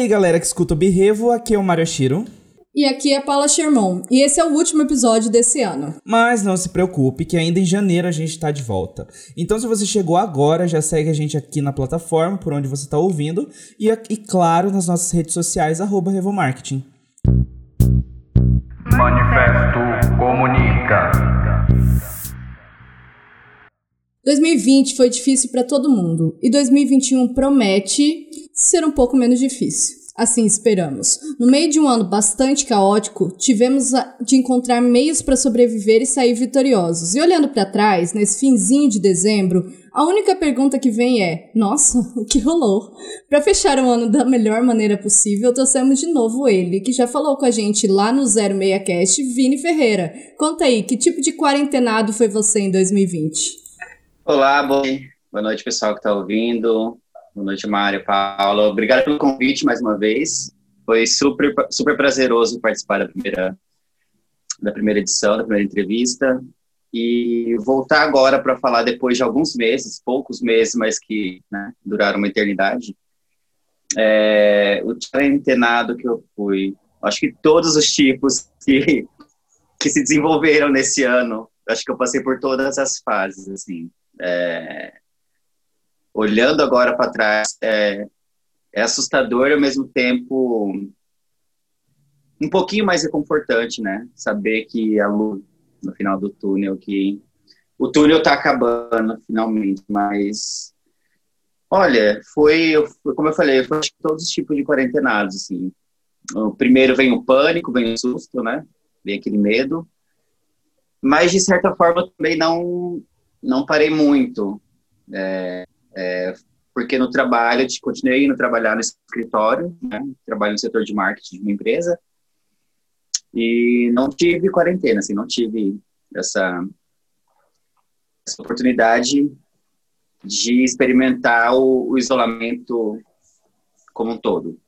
aí, galera que escuta o Birrevo, aqui é o Mario Shiro. E aqui é Paula Sherman, e esse é o último episódio desse ano. Mas não se preocupe, que ainda em janeiro a gente está de volta. Então, se você chegou agora, já segue a gente aqui na plataforma, por onde você está ouvindo, e, e claro, nas nossas redes sociais, arroba Revomarketing. Manifesto Comunica. 2020 foi difícil para todo mundo e 2021 promete ser um pouco menos difícil. Assim esperamos. No meio de um ano bastante caótico, tivemos de encontrar meios para sobreviver e sair vitoriosos. E olhando para trás, nesse finzinho de dezembro, a única pergunta que vem é: nossa, o que rolou? Para fechar o ano da melhor maneira possível, trouxemos de novo ele, que já falou com a gente lá no 06cast, Vini Ferreira. Conta aí, que tipo de quarentenado foi você em 2020? Olá, boa noite, pessoal que está ouvindo. Boa noite, Mário, Paula. Obrigado pelo convite mais uma vez. Foi super, super prazeroso participar da primeira, da primeira edição, da primeira entrevista. E voltar agora para falar depois de alguns meses, poucos meses, mas que né, duraram uma eternidade. É, o quarentenado que eu fui, acho que todos os tipos que, que se desenvolveram nesse ano, acho que eu passei por todas as fases, assim. É, olhando agora para trás, é, é assustador e ao mesmo tempo um pouquinho mais reconfortante, né? Saber que a luz no final do túnel, que o túnel está acabando finalmente, mas olha, foi, como eu falei, foi todos os tipos de quarentenados, assim. O primeiro vem o pânico, vem o susto, né? Vem aquele medo. Mas, de certa forma, também não, não parei muito. É, é, porque no trabalho, eu continuei indo trabalhar no escritório, né? trabalho no setor de marketing de uma empresa, e não tive quarentena, assim, não tive essa, essa oportunidade de experimentar o, o, isolamento como um todo.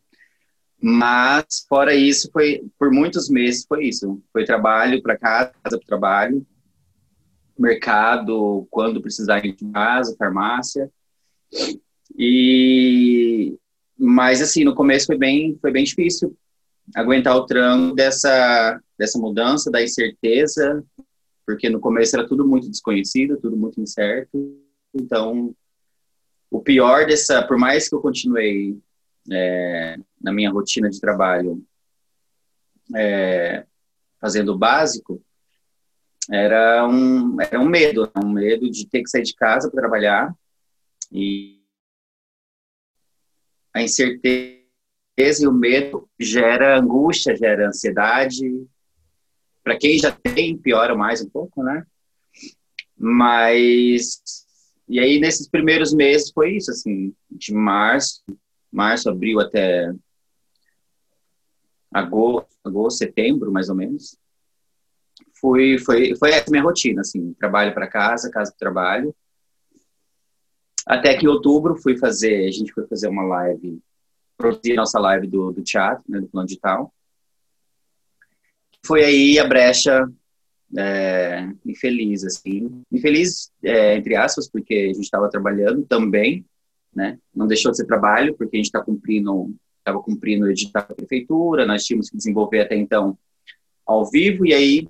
Mas, fora isso, foi por muitos meses foi isso. Foi trabalho para casa, casa para trabalho, mercado, quando precisar ir de casa, farmácia. E mas assim, no começo foi bem foi bem difícil aguentar o tranco dessa dessa mudança, da incerteza, porque no começo era tudo muito desconhecido, tudo muito incerto. Então, o pior dessa, por mais que eu continuei é, na minha rotina de trabalho é, fazendo o básico, era um, era um medo, um medo de ter que sair de casa para trabalhar e a incerteza e o medo gera angústia, gera ansiedade. Para quem já tem, piora mais um pouco, né? Mas e aí nesses primeiros meses foi isso, assim, de março, março, abril até agosto, agosto, setembro, mais ou menos. Foi foi foi essa minha rotina, assim, trabalho para casa, casa para trabalho. Até que em outubro fui fazer, a gente foi fazer uma live, produzir nossa live do, do teatro, né, do plano digital. Foi aí a brecha é, infeliz, assim. Infeliz, é, entre aspas, porque a gente estava trabalhando também, né? Não deixou de ser trabalho, porque a gente está cumprindo, estava cumprindo o edital da prefeitura, nós tínhamos que desenvolver até então ao vivo, e aí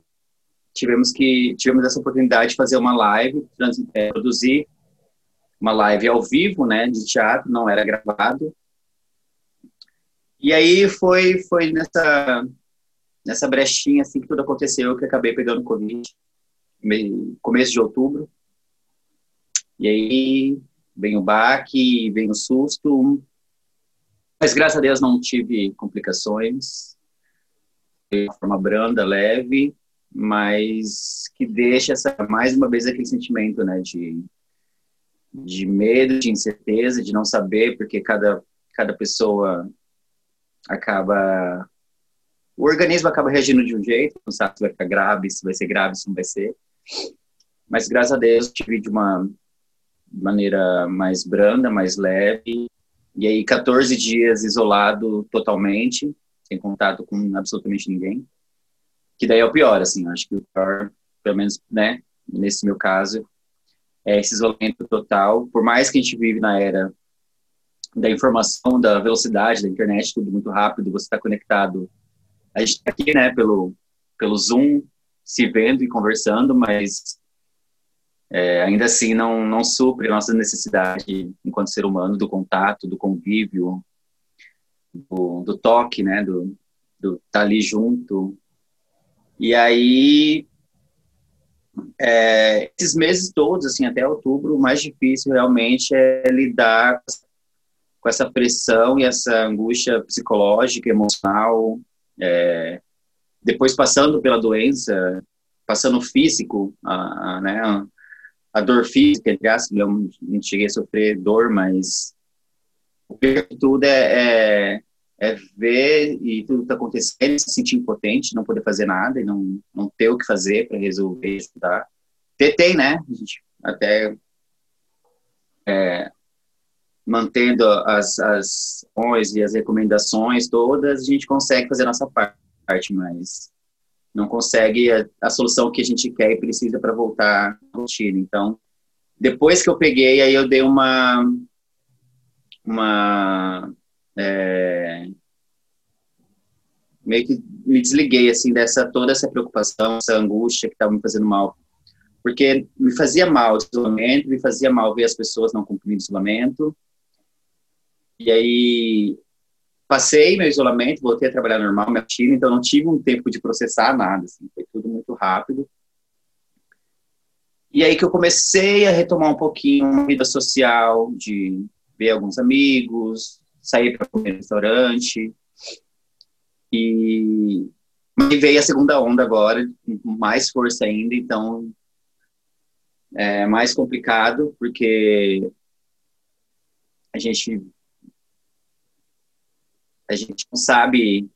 tivemos que tivemos essa oportunidade de fazer uma live, trans, é, produzir uma live ao vivo, né, de teatro, não era gravado. E aí foi foi nessa nessa brechinha assim que tudo aconteceu que acabei pegando covid, começo de outubro. E aí vem o baque, vem o susto. Mas graças a Deus não tive complicações. De uma forma branda, leve, mas que deixa essa mais uma vez aquele sentimento, né, de de medo, de incerteza, de não saber, porque cada, cada pessoa acaba. O organismo acaba reagindo de um jeito, não sabe se vai ficar grave, se vai ser grave, se não vai ser. Mas graças a Deus tive de uma maneira mais branda, mais leve. E aí, 14 dias isolado totalmente, sem contato com absolutamente ninguém. Que daí é o pior, assim, acho que o pior, pelo menos, né, nesse meu caso, é, esse isolamento total. Por mais que a gente vive na era da informação, da velocidade da internet, tudo muito rápido, você está conectado. A gente está aqui, né, pelo, pelo Zoom, se vendo e conversando, mas é, ainda assim não, não supre a nossa necessidade enquanto ser humano do contato, do convívio, do, do toque, né, do estar tá ali junto. E aí, é, esses meses todos, assim, até outubro, o mais difícil realmente é lidar com essa pressão e essa angústia psicológica, emocional, é, depois passando pela doença, passando físico, a, a né, a dor física, aspas, eu não cheguei a sofrer dor, mas o pior de tudo é, é, é ver e tudo está acontecendo, se sentir impotente, não poder fazer nada e não, não ter o que fazer para resolver, ajudar. Tentei, né? A gente até é, mantendo as, as e as recomendações todas, a gente consegue fazer a nossa parte, mas não consegue a, a solução que a gente quer e precisa para voltar à rotina. Então, depois que eu peguei, aí eu dei uma uma é, meio que me desliguei assim dessa toda essa preocupação, essa angústia que estava me fazendo mal, porque me fazia mal o isolamento, me fazia mal ver as pessoas não cumprindo o isolamento. E aí passei meu isolamento, voltei a trabalhar normal, minha rotina, então não tive um tempo de processar nada, assim, foi tudo muito rápido. E aí que eu comecei a retomar um pouquinho a vida social, de ver alguns amigos, sair para comer no restaurante. E, e veio a segunda onda agora, com mais força ainda, então é mais complicado, porque a gente a gente não sabe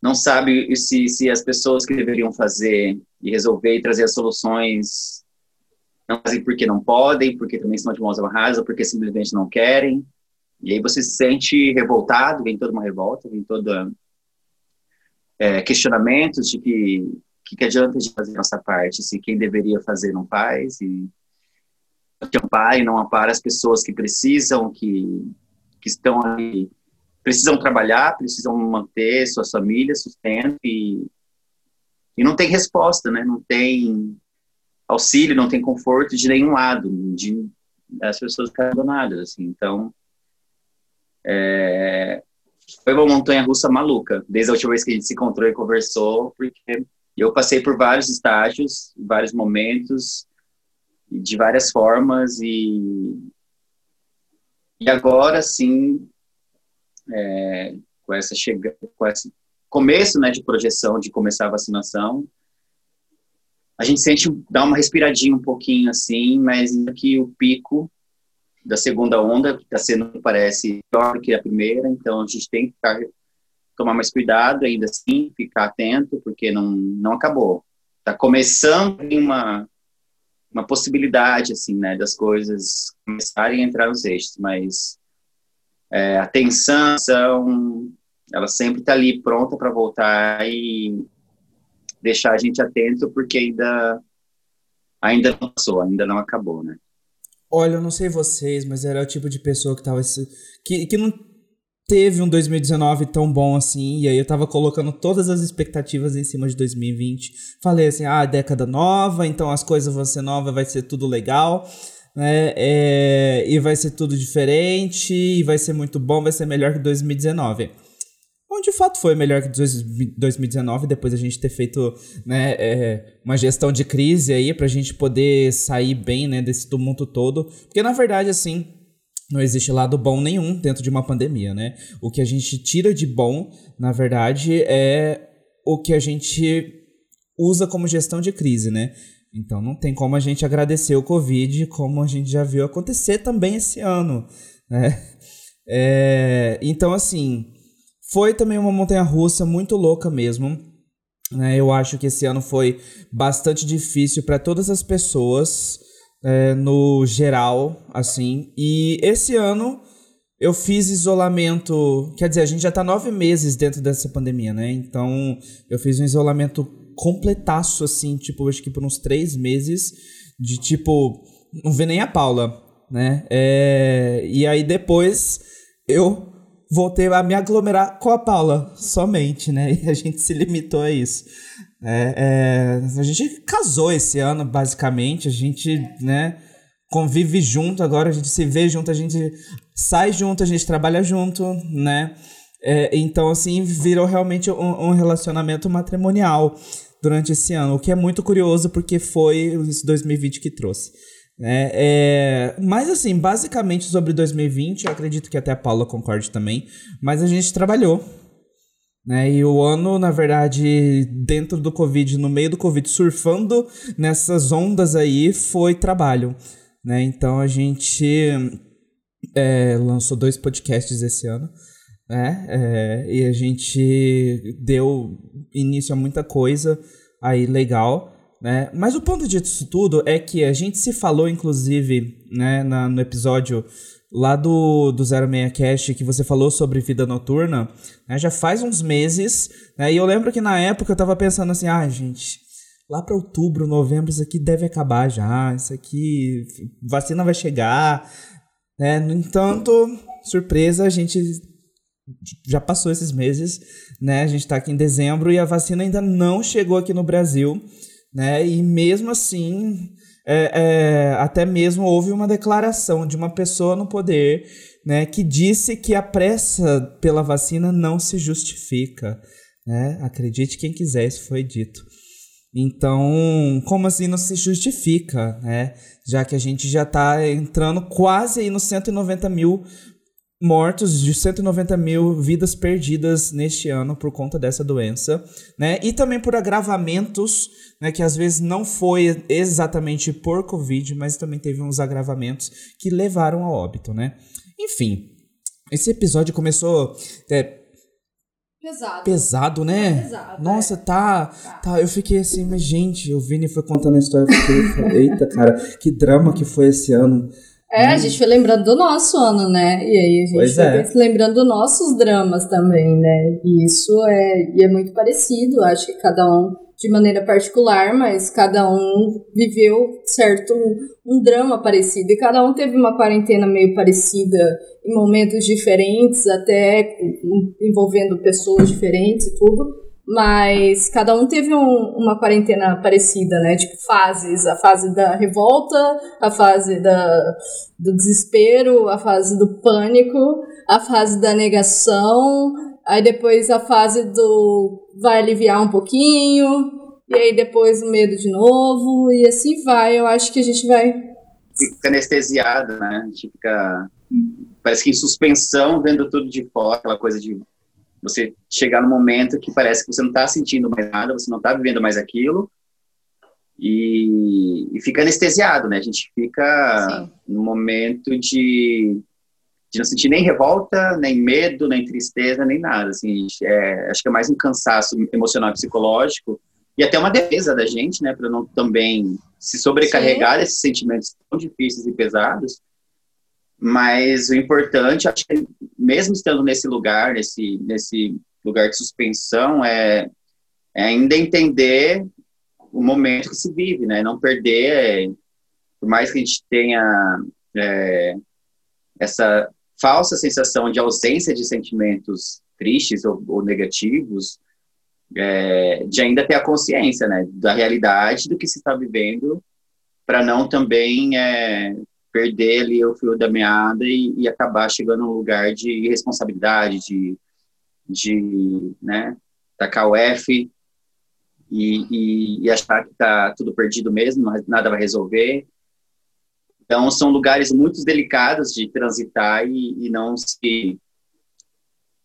não sabe se, se as pessoas que deveriam fazer e resolver e trazer as soluções não fazem porque não podem, porque também estão de mãos amarradas, ou porque simplesmente não querem. E aí você se sente revoltado, vem toda uma revolta, vem toda é, questionamentos de que que, que adianta de fazer nossa parte se quem deveria fazer não faz e que ampare não ampara as pessoas que precisam, que, que estão ali precisam trabalhar, precisam manter suas famílias, sustento e, e não tem resposta, né? Não tem auxílio, não tem conforto de nenhum lado, de as pessoas abandonadas, assim. Então, é, foi uma montanha russa maluca, desde a última vez que a gente se encontrou e conversou, porque eu passei por vários estágios, vários momentos, de várias formas e e agora sim é, com essa chegada, com esse começo, né, de projeção de começar a vacinação, a gente sente dá uma respiradinha um pouquinho assim, mas aqui o pico da segunda onda está sendo parece pior que a primeira, então a gente tem que ficar, tomar mais cuidado ainda assim, ficar atento porque não não acabou, está começando uma uma possibilidade assim, né, das coisas começarem a entrar nos eixos, mas é, atenção, ela sempre está ali pronta para voltar e deixar a gente atento, porque ainda, ainda não passou, ainda não acabou, né? Olha, eu não sei vocês, mas era o tipo de pessoa que tava. que, que não teve um 2019 tão bom assim, e aí eu tava colocando todas as expectativas em cima de 2020. Falei assim: ah, década nova, então as coisas vão ser novas, vai ser tudo legal né? É, e vai ser tudo diferente, e vai ser muito bom, vai ser melhor que 2019. Bom, de fato foi melhor que 2019, depois a gente ter feito né, é, uma gestão de crise aí, pra gente poder sair bem né, desse tumulto todo. Porque na verdade, assim, não existe lado bom nenhum dentro de uma pandemia, né? O que a gente tira de bom, na verdade, é o que a gente usa como gestão de crise, né? Então não tem como a gente agradecer o Covid, como a gente já viu acontecer também esse ano. Né? É, então, assim, foi também uma montanha russa muito louca mesmo. Né? Eu acho que esse ano foi bastante difícil para todas as pessoas, é, no geral, assim. E esse ano eu fiz isolamento. Quer dizer, a gente já está nove meses dentro dessa pandemia, né? Então eu fiz um isolamento completaço, assim, tipo, acho que por uns três meses, de tipo, não vê nem a Paula, né? É, e aí depois eu voltei a me aglomerar com a Paula somente, né? E a gente se limitou a isso. É, é, a gente casou esse ano, basicamente. A gente, né, convive junto agora, a gente se vê junto, a gente sai junto, a gente trabalha junto, né? É, então, assim, virou realmente um, um, relacionamento matrimonial durante esse ano, o que é muito curioso porque foi esse 2020 que trouxe. Né? É, mas assim, basicamente sobre 2020, eu acredito que até a Paula concorde também, mas a gente trabalhou. Né? E o ano, na verdade, dentro do Covid, no meio do Covid, surfando nessas ondas aí, foi trabalho. Né? Então a gente é, lançou dois podcasts esse ano. Né? É, e a gente deu início a muita coisa aí legal. Né? Mas o ponto disso tudo é que a gente se falou, inclusive, né, na, no episódio lá do, do 06 Cast, que você falou sobre vida noturna, né, já faz uns meses, né, e eu lembro que na época eu tava pensando assim, ah, gente, lá para outubro, novembro, isso aqui deve acabar já, isso aqui, vacina vai chegar, né, no entanto, surpresa, a gente já passou esses meses, né, a gente tá aqui em dezembro e a vacina ainda não chegou aqui no Brasil, né? E mesmo assim, é, é, até mesmo houve uma declaração de uma pessoa no poder, né, que disse que a pressa pela vacina não se justifica, né? Acredite quem quiser, isso foi dito. Então, como assim não se justifica, né? Já que a gente já está entrando quase aí nos 190 mil mortos, de 190 mil vidas perdidas neste ano por conta dessa doença, né? E também por agravamentos, né? Que às vezes não foi exatamente por Covid, mas também teve uns agravamentos que levaram ao óbito, né? Enfim, esse episódio começou. É, Pesado. Pesado, né? Pesado, Nossa, é. tá, Tá. Eu fiquei assim, mas gente, o Vini foi contando a história. Eu fiquei, eita, cara, que drama que foi esse ano. É, a gente foi lembrando do nosso ano, né? E aí a gente Pois foi é. lembrando dos nossos dramas também, né? E isso é, e é muito parecido, acho que cada um de maneira particular, mas cada um viveu, certo, um, um drama parecido. E cada um teve uma quarentena meio parecida em momentos diferentes, até envolvendo pessoas diferentes e tudo. Mas cada um teve um- uma quarentena parecida, né? Tipo, fases. A fase da revolta, a fase da, do desespero, a fase do pânico, a fase da negação, aí depois a fase do vai aliviar um pouquinho, e aí depois o medo de novo, e assim vai. Eu acho que a gente vai. Fica anestesiado, né? A gente fica, parece que em suspensão, vendo tudo de fora, aquela coisa de você chegar no momento que parece que você não está sentindo mais nada, você não está vivendo mais aquilo, e, e fica anestesiado, né? A gente fica Sim. no momento de, de não sentir nem revolta, nem medo, nem tristeza, nem nada. Assim, é, acho que é mais um cansaço emocional e psicológico e até uma defesa da gente, né, para não também se sobrecarregar desses sentimentos tão difíceis e pesados. Mas o importante, acho que mesmo estando nesse lugar, nesse nesse lugar de suspensão, é, é ainda entender o momento que se vive, né? Não perder, por mais que a gente tenha é, essa falsa sensação de ausência de sentimentos tristes ou, ou negativos, é, de ainda ter a consciência, né, da realidade do que se está vivendo, para não também é, perder ali o fio da meada e, e acabar chegando num lugar de irresponsabilidade, de, de né, tacar o F e, e, e achar que está tudo perdido mesmo, nada vai resolver. Então, são lugares muito delicados de transitar e, e não se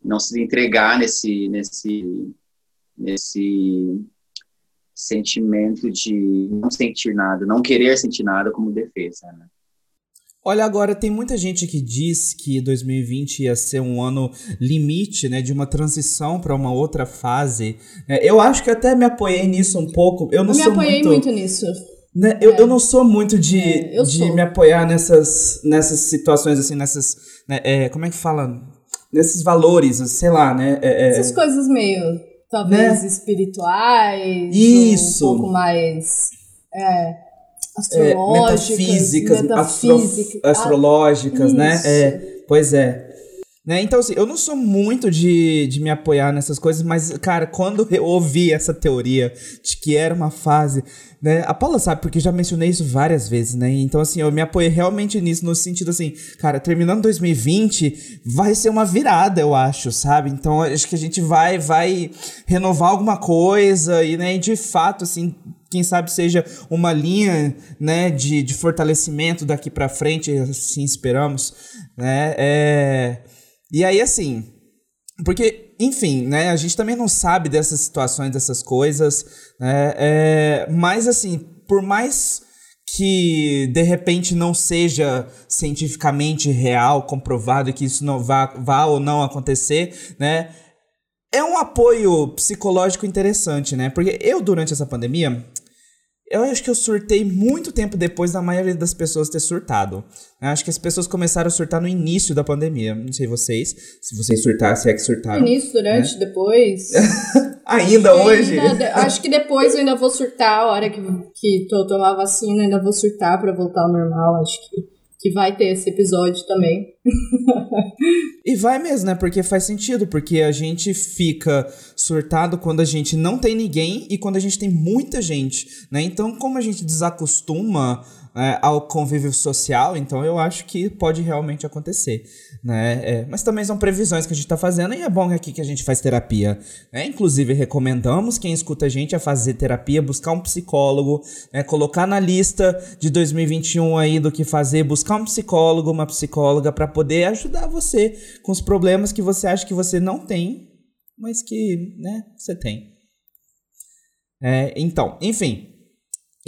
não se entregar nesse nesse nesse sentimento de não sentir nada, não querer sentir nada como defesa. Né? Olha, agora tem muita gente que diz que 2020 ia ser um ano limite, né, de uma transição para uma outra fase. É, eu acho que até me apoiei nisso um pouco. Eu não Eu me sou apoiei muito, muito nisso. né, eu, eu não sou muito de, É, de sou. me apoiar nessas, nessas situações assim, nessas, né, é, como é que fala? Nesses valores, sei lá, né? é, é, Essas coisas meio, talvez, Né? espirituais. Isso. Um pouco mais é, é, astrológicas. metafísicas, astro- metafísica. astrológicas, Ah, né? É, pois é. Né? Então, assim, eu não sou muito de, de me apoiar nessas coisas, mas, cara, quando eu ouvi essa teoria de que era uma fase, né? A Paula sabe, porque já mencionei isso várias vezes, né? Então, assim, eu me apoiei realmente nisso, no sentido assim, cara, terminando 2020, vai ser uma virada, eu acho, sabe? Então, acho que a gente vai, vai renovar alguma coisa e, né, de fato, assim, quem sabe seja uma linha, né, de, de fortalecimento daqui para frente, assim esperamos, né? É... E aí, assim, porque, enfim, né, a gente também não sabe dessas situações, dessas coisas, né, é, mas, assim, por mais que de repente não seja cientificamente real, comprovado que isso não vá, vá ou não acontecer, né? É um apoio psicológico interessante, né? Porque eu, durante essa pandemia, eu acho que eu surtei muito tempo depois da maioria das pessoas ter surtado. Eu acho que as pessoas começaram a surtar no início da pandemia. Não sei vocês, se vocês surtaram, se é que surtaram. Início, durante, né? depois. ainda hoje? Ainda, acho que depois eu ainda vou surtar, a hora que, que tomar vacina, ainda vou surtar para voltar ao normal. Acho que que vai ter esse episódio também. e vai mesmo, né? Porque faz sentido, porque a gente fica surtado quando a gente não tem ninguém e quando a gente tem muita gente, né? Então, como a gente desacostuma é, ao convívio social, então eu acho que pode realmente acontecer, né? É, mas também são previsões que a gente está fazendo e é bom aqui que a gente faz terapia, né? Inclusive recomendamos quem escuta a gente a fazer terapia, buscar um psicólogo, né? colocar na lista de 2021 aí do que fazer, buscar um psicólogo, uma psicóloga para poder ajudar você com os problemas que você acha que você não tem, mas que, né, você tem. É, então, enfim,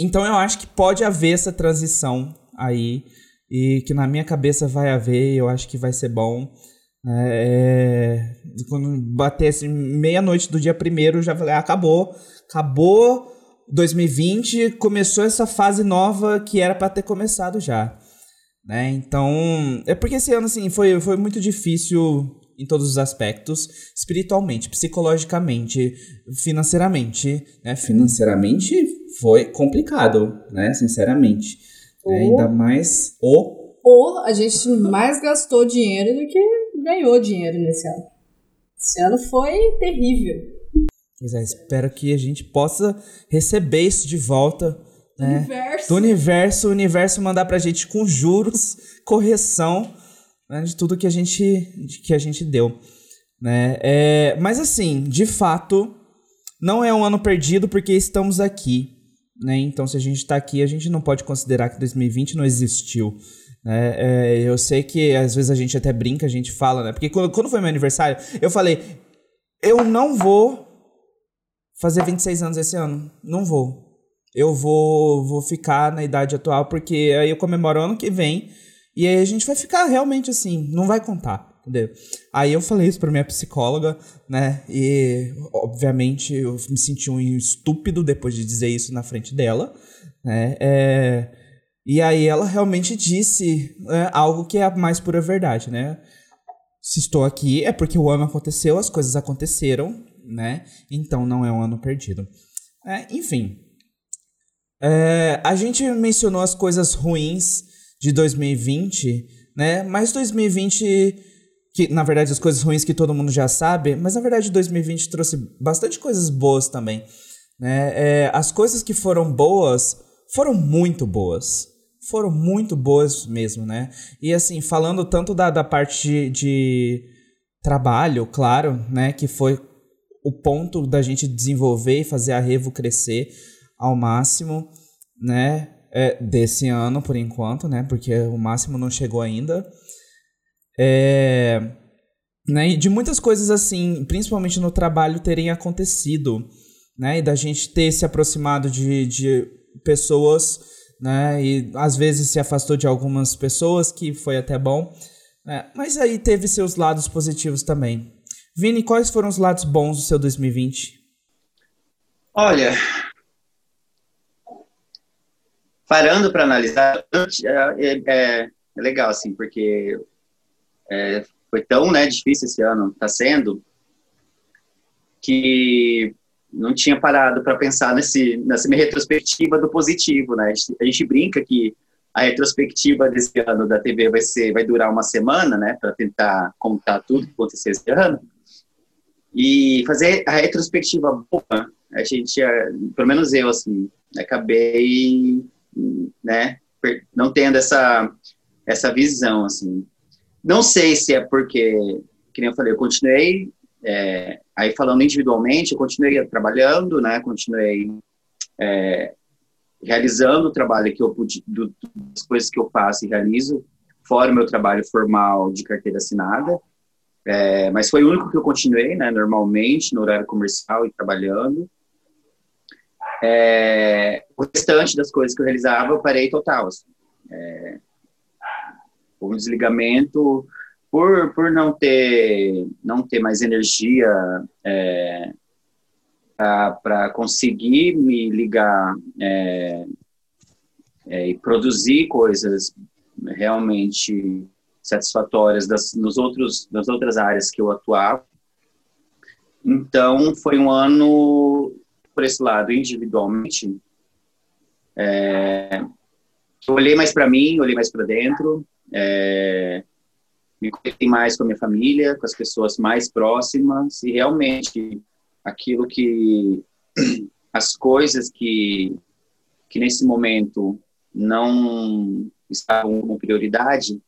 então eu acho que pode haver essa transição aí e que na minha cabeça vai haver, eu acho que vai ser bom. É, quando batesse meia-noite do dia primeiro, já falei, ah, acabou, acabou 2020, começou essa fase nova que era para ter começado já. Né? Então, é porque esse ano assim foi, foi muito difícil em todos os aspectos, espiritualmente, psicologicamente, financeiramente, né? Financeiramente foi complicado, né? Sinceramente. Ou, Ainda mais o. Ou a gente mais gastou dinheiro do que ganhou dinheiro nesse ano. Esse ano foi terrível. Pois é, espero que a gente possa receber isso de volta. Né? Universo. Do universo, o universo mandar pra gente com juros, correção né, de tudo que a gente, que a gente deu. Né? É, mas assim, de fato, não é um ano perdido porque estamos aqui. Né? Então, se a gente está aqui, a gente não pode considerar que 2020 não existiu. Né? É, eu sei que às vezes a gente até brinca, a gente fala, né? Porque quando, quando foi meu aniversário, eu falei: eu não vou fazer 26 anos esse ano. Não vou. Eu vou, vou ficar na idade atual, porque aí eu comemoro ano que vem. E aí a gente vai ficar realmente assim, não vai contar. Entendeu? Aí eu falei isso pra minha psicóloga, né? E, obviamente, eu me senti um estúpido depois de dizer isso na frente dela, né? É, e aí ela realmente disse é, algo que é a mais pura verdade, né? Se estou aqui é porque o ano aconteceu, as coisas aconteceram, né? Então não é um ano perdido. É, enfim. É, a gente mencionou as coisas ruins de 2020, né? Mas 2020 que na verdade as coisas ruins que todo mundo já sabe, mas na verdade 2020 trouxe bastante coisas boas também. Né? É, as coisas que foram boas foram muito boas. Foram muito boas mesmo, né? E assim, falando tanto da, da parte de, de trabalho, claro, né? Que foi o ponto da gente desenvolver e fazer a Revo crescer ao máximo, né? É, desse ano, por enquanto, né? Porque o máximo não chegou ainda. É, né, e de muitas coisas assim, principalmente no trabalho, terem acontecido, né? E da gente ter se aproximado de, de pessoas, né? E às vezes se afastou de algumas pessoas, que foi até bom. Né? Mas aí teve seus lados positivos também. Vini, quais foram os lados bons do seu 2020? Olha, parando para analisar, é, é, é, legal, assim, porque é, foi tão né, difícil esse ano, está sendo, que não tinha parado para pensar nesse, nessa minha retrospectiva do positivo, né? A gente, a gente, brinca que a retrospectiva desse ano da TV vai ser, vai durar uma semana, né, para tentar contar tudo que aconteceu esse ano. E fazer a retrospectiva boa, a gente, pelo menos eu, assim, acabei, né, não tendo essa, essa visão, assim. Não sei se é porque, que nem eu falei, eu continuei, é, aí falando individualmente, eu continuei trabalhando, né, continuei é, realizando o trabalho que eu pude, do, das coisas que eu faço e realizo, fora o meu trabalho formal de carteira assinada, é, mas foi o único que eu continuei, né, normalmente, no horário comercial e trabalhando. É, o restante das coisas que eu realizava, eu parei total. Assim. É, um desligamento por, por não ter não ter mais energia é, para conseguir me ligar é, é, e produzir coisas realmente satisfatórias das, nos outros, nas outras áreas que eu atuava. Então, foi um ano, por esse lado, individualmente, é, olhei mais para mim, olhei mais para dentro, é, me conectei mais com a minha família, com as pessoas mais próximas, e realmente aquilo que as coisas que que nesse momento não estavam como prioridade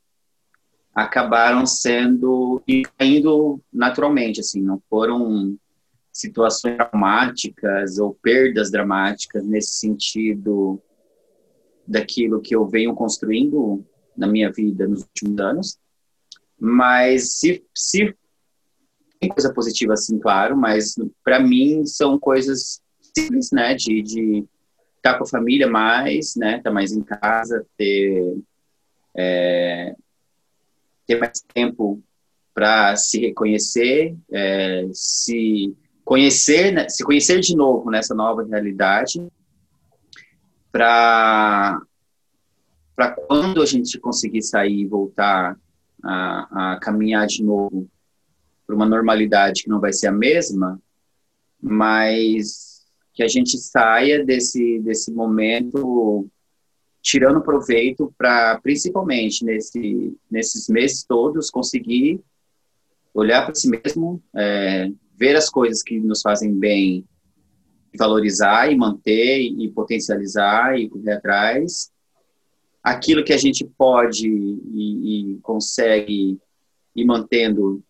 acabaram sendo caindo naturalmente assim não foram situações dramáticas ou perdas dramáticas nesse sentido daquilo que eu venho construindo na minha vida nos últimos anos mas se, se tem coisa positiva, assim, claro, mas para mim são coisas simples, né? De, de estar tá com a família mais, né? Estar tá mais em casa, ter, é, ter mais tempo para se reconhecer, é, se conhecer, né? se conhecer de novo nessa nova realidade, para para quando a gente conseguir sair e voltar a, a caminhar de novo para uma normalidade que não vai ser a mesma, mas que a gente saia desse, desse momento tirando proveito para, principalmente nesse, nesses meses todos, conseguir olhar para si mesmo, é, ver as coisas que nos fazem bem, valorizar e manter e potencializar e correr atrás. Aquilo que a gente pode e, e consegue ir mantendo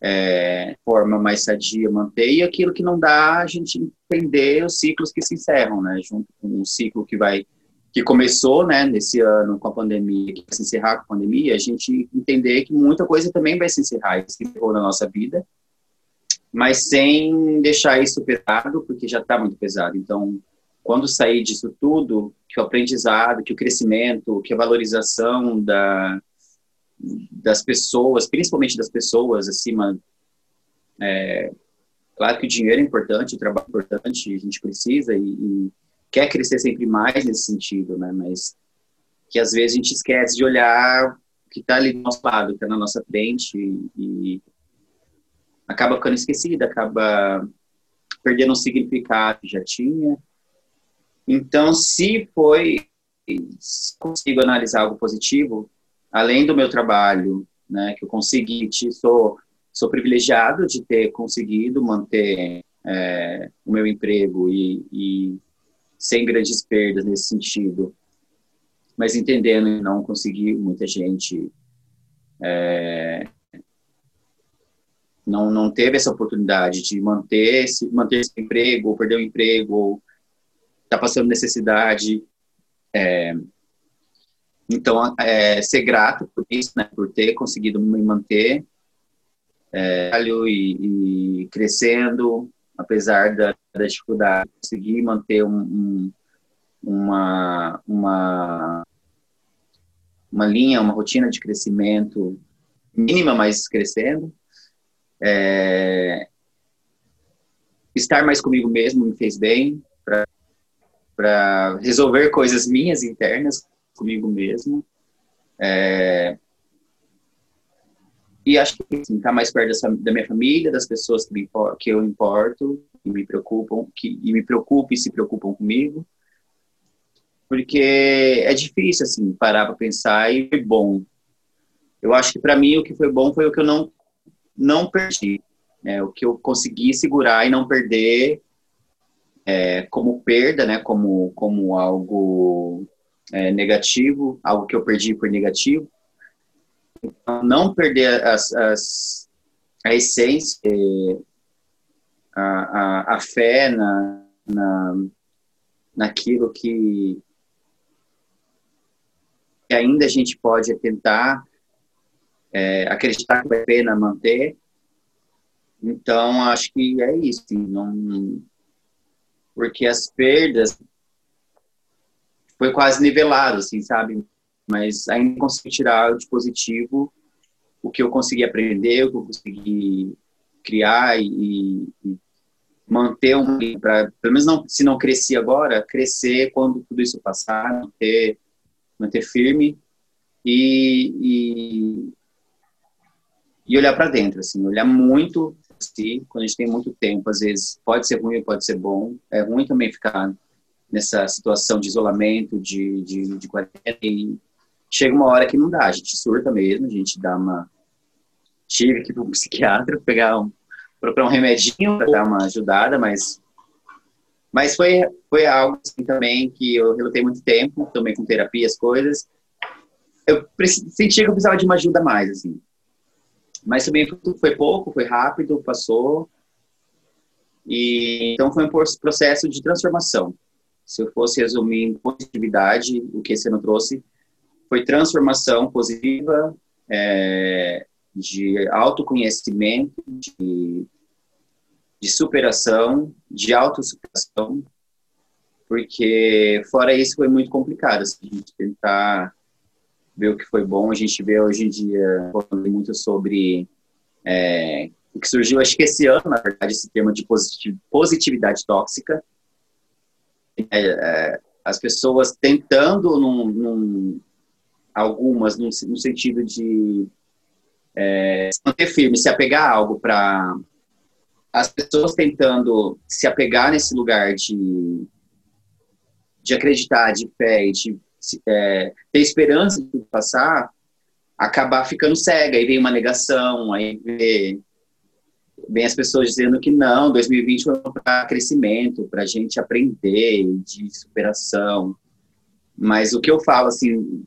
é, forma mais sadia manter, e aquilo que não dá, a gente entender os ciclos que se encerram, né, junto com o ciclo que vai, que começou, né, nesse ano com a pandemia, que vai se encerrar com a pandemia, a gente entender que muita coisa também vai se encerrar, se encerrou na nossa vida, mas sem deixar isso pesado, porque já está muito pesado, então, quando sair disso tudo, que o aprendizado, que o crescimento, que a valorização da, das pessoas, principalmente das pessoas acima. É, claro que o dinheiro é importante, o trabalho é importante, a gente precisa e, e quer crescer sempre mais nesse sentido, né? Mas que às vezes a gente esquece de olhar o que está ali do nosso lado, está na nossa frente e, e acaba ficando esquecida, acaba perdendo o significado que já tinha. Então, se foi, se consigo analisar algo positivo, além do meu trabalho, né, que eu consegui, sou, sou privilegiado de ter conseguido manter é, o meu emprego e, e, sem grandes perdas nesse sentido, mas entendendo que não consegui, muita gente é, não, não teve essa oportunidade de manter esse, manter esse emprego, ou perder o emprego, ou está passando necessidade. É, então, é, ser grato por isso, né, por ter conseguido me manter é, e, e crescendo, apesar da, da, dificuldade, conseguir manter um, um, uma, uma, uma linha, uma rotina de crescimento mínima, mas crescendo. É, estar mais comigo mesmo me fez bem para resolver coisas minhas internas comigo mesmo. É, e acho que assim, tá mais perto dessa, da minha família, das pessoas que, me, que eu importo, e me preocupam, que e me preocupam e se preocupam comigo. porque é difícil, assim, parar para pensar e bom. Eu acho que para mim o que foi bom foi o que eu não, não perdi, né? o que eu consegui segurar e não perder é, como perda, né? como, como algo é, negativo, algo que eu perdi por negativo. Então, não perder as, as, a essência, a, a, a fé na, na, naquilo que, que ainda a gente pode tentar é, acreditar que vale a pena manter. Então, acho que é isso. Não, porque as perdas foi quase nivelado, assim, sabe? Mas ainda consegui tirar de positivo o que eu consegui aprender, o que eu consegui criar e, e manter um para pelo menos não se não cresci agora crescer quando tudo isso passar manter manter firme e, e, e olhar para dentro assim olhar muito assim, quando a gente tem muito tempo às vezes pode ser ruim pode ser bom é ruim também ficar nessa situação de isolamento de de, de quarentena e chega uma hora que não dá a gente surta mesmo a gente dá uma tive que ir para um psiquiatra pegar um procurar um remedinho para dar uma ajudada, mas mas foi foi algo assim, também que eu relutei muito tempo, também com terapia as coisas. Eu sentia que eu precisava de uma ajuda mais assim. Mas também foi pouco, foi rápido, passou. E então foi um processo de transformação. Se eu fosse resumir em positividade, o que esse ano trouxe foi transformação positiva, é, de autoconhecimento, de, de superação, de autossuperação, porque fora isso foi muito complicado, assim, tentar ver o que foi bom, a gente vê hoje em dia falando muito sobre é, o que surgiu, acho que esse ano, na verdade, esse termo de positividade tóxica, é, é, as pessoas tentando, num, num, algumas, num, no sentido de é, se manter firme, se apegar a algo para as pessoas tentando se apegar nesse lugar de, de acreditar, de fé, de é, ter esperança de passar, acabar ficando cega. Aí vem uma negação, aí vem, vem as pessoas dizendo que não, 2020 foi para crescimento, para a gente aprender, de superação. Mas o que eu falo, assim,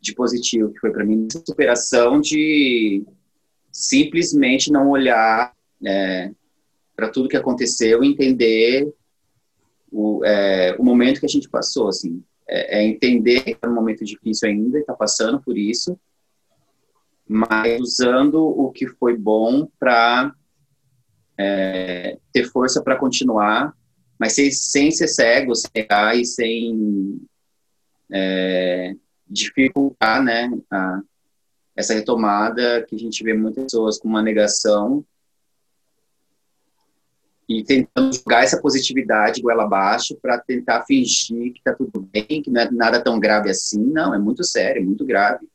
de positivo, que foi para mim superação de simplesmente não olhar é, para tudo que aconteceu e entender o, é, o momento que a gente passou, assim. É, é entender que é um momento difícil ainda, está passando por isso, mas usando o que foi bom para é, ter força para continuar, mas sem, sem ser cego, sem errar e sem é, dificultar né, a, essa retomada que a gente vê muitas pessoas com uma negação e tentando jogar essa positividade goela abaixo para tentar fingir que está tudo bem, que não é nada tão grave assim. Não, é muito sério, é muito grave.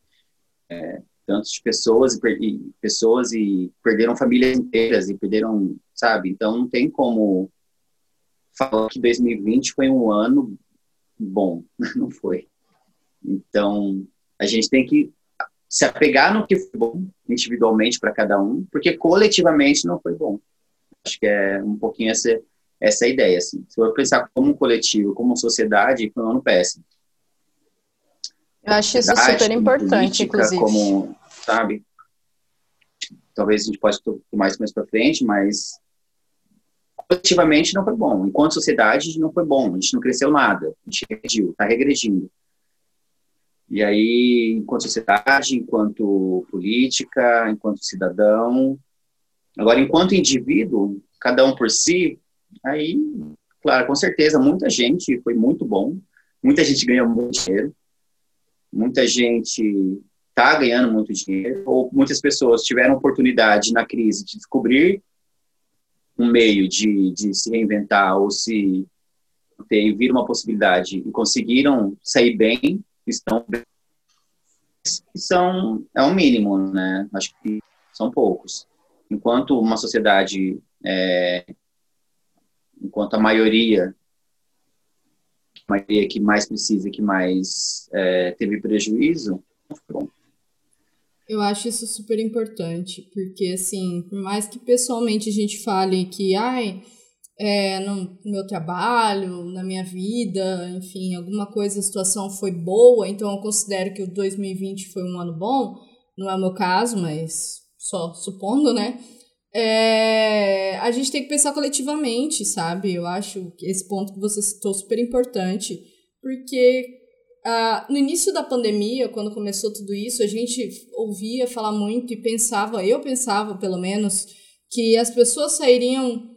É, de pessoas e, e, pessoas e perderam famílias inteiras e perderam, sabe? Então não tem como falar que 2020 foi um ano bom, não foi. Então, a gente tem que se apegar no que foi bom individualmente para cada um, porque coletivamente não foi bom. Acho que é um pouquinho essa, essa ideia, assim. Se eu pensar como um coletivo, como sociedade, foi um ano péssimo. Eu acho isso super importante, política, inclusive. Como, sabe? Talvez a gente possa tomar isso mais para frente, mas coletivamente não foi bom. Enquanto sociedade, não foi bom. A gente não cresceu nada. A gente regrediu, está regredindo. E aí, enquanto sociedade, enquanto política, enquanto cidadão. Agora, enquanto indivíduo, cada um por si, aí, claro, com certeza, muita gente foi muito bom, muita gente ganhou muito dinheiro, muita gente está ganhando muito dinheiro, ou muitas pessoas tiveram oportunidade na crise de descobrir um meio de, de se reinventar ou se ter, vir uma possibilidade e conseguiram sair bem estão são é um mínimo, né? Acho que são poucos. Enquanto uma sociedade, é, enquanto a maioria maioria que mais precisa, que mais é, teve prejuízo, bom. Eu acho isso super importante, porque assim, por mais que pessoalmente a gente fale que, ai, é, no meu trabalho, na minha vida, enfim, alguma coisa, a situação foi boa, então eu considero que o 2020 foi um ano bom. Não é o meu caso, mas só supondo, né? É, a gente tem que pensar coletivamente, sabe? Eu acho que esse ponto que você citou super importante, porque ah, no início da pandemia, quando começou tudo isso, a gente ouvia falar muito e pensava, eu pensava pelo menos, que as pessoas sairiam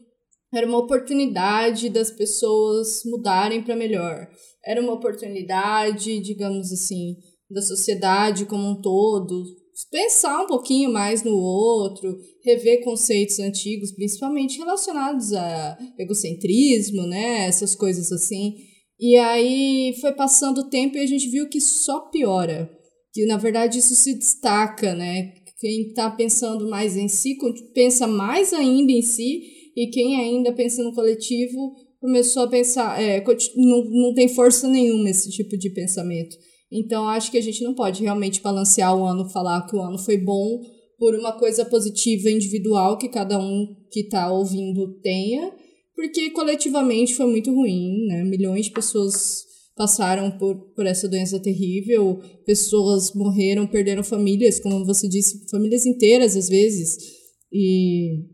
era uma oportunidade das pessoas mudarem para melhor. Era uma oportunidade, digamos assim, da sociedade como um todo pensar um pouquinho mais no outro, rever conceitos antigos, principalmente relacionados a egocentrismo, né, essas coisas assim. E aí foi passando o tempo e a gente viu que só piora. Que na verdade isso se destaca, né? Quem está pensando mais em si pensa mais ainda em si e quem ainda pensa no coletivo começou a pensar, é, não, não tem força nenhuma esse tipo de pensamento. Então, acho que a gente não pode realmente balancear o ano, falar que o ano foi bom por uma coisa positiva individual que cada um que está ouvindo tenha, porque coletivamente foi muito ruim, né? Milhões de pessoas passaram por, por essa doença terrível, pessoas morreram, perderam famílias, como você disse, famílias inteiras às vezes, e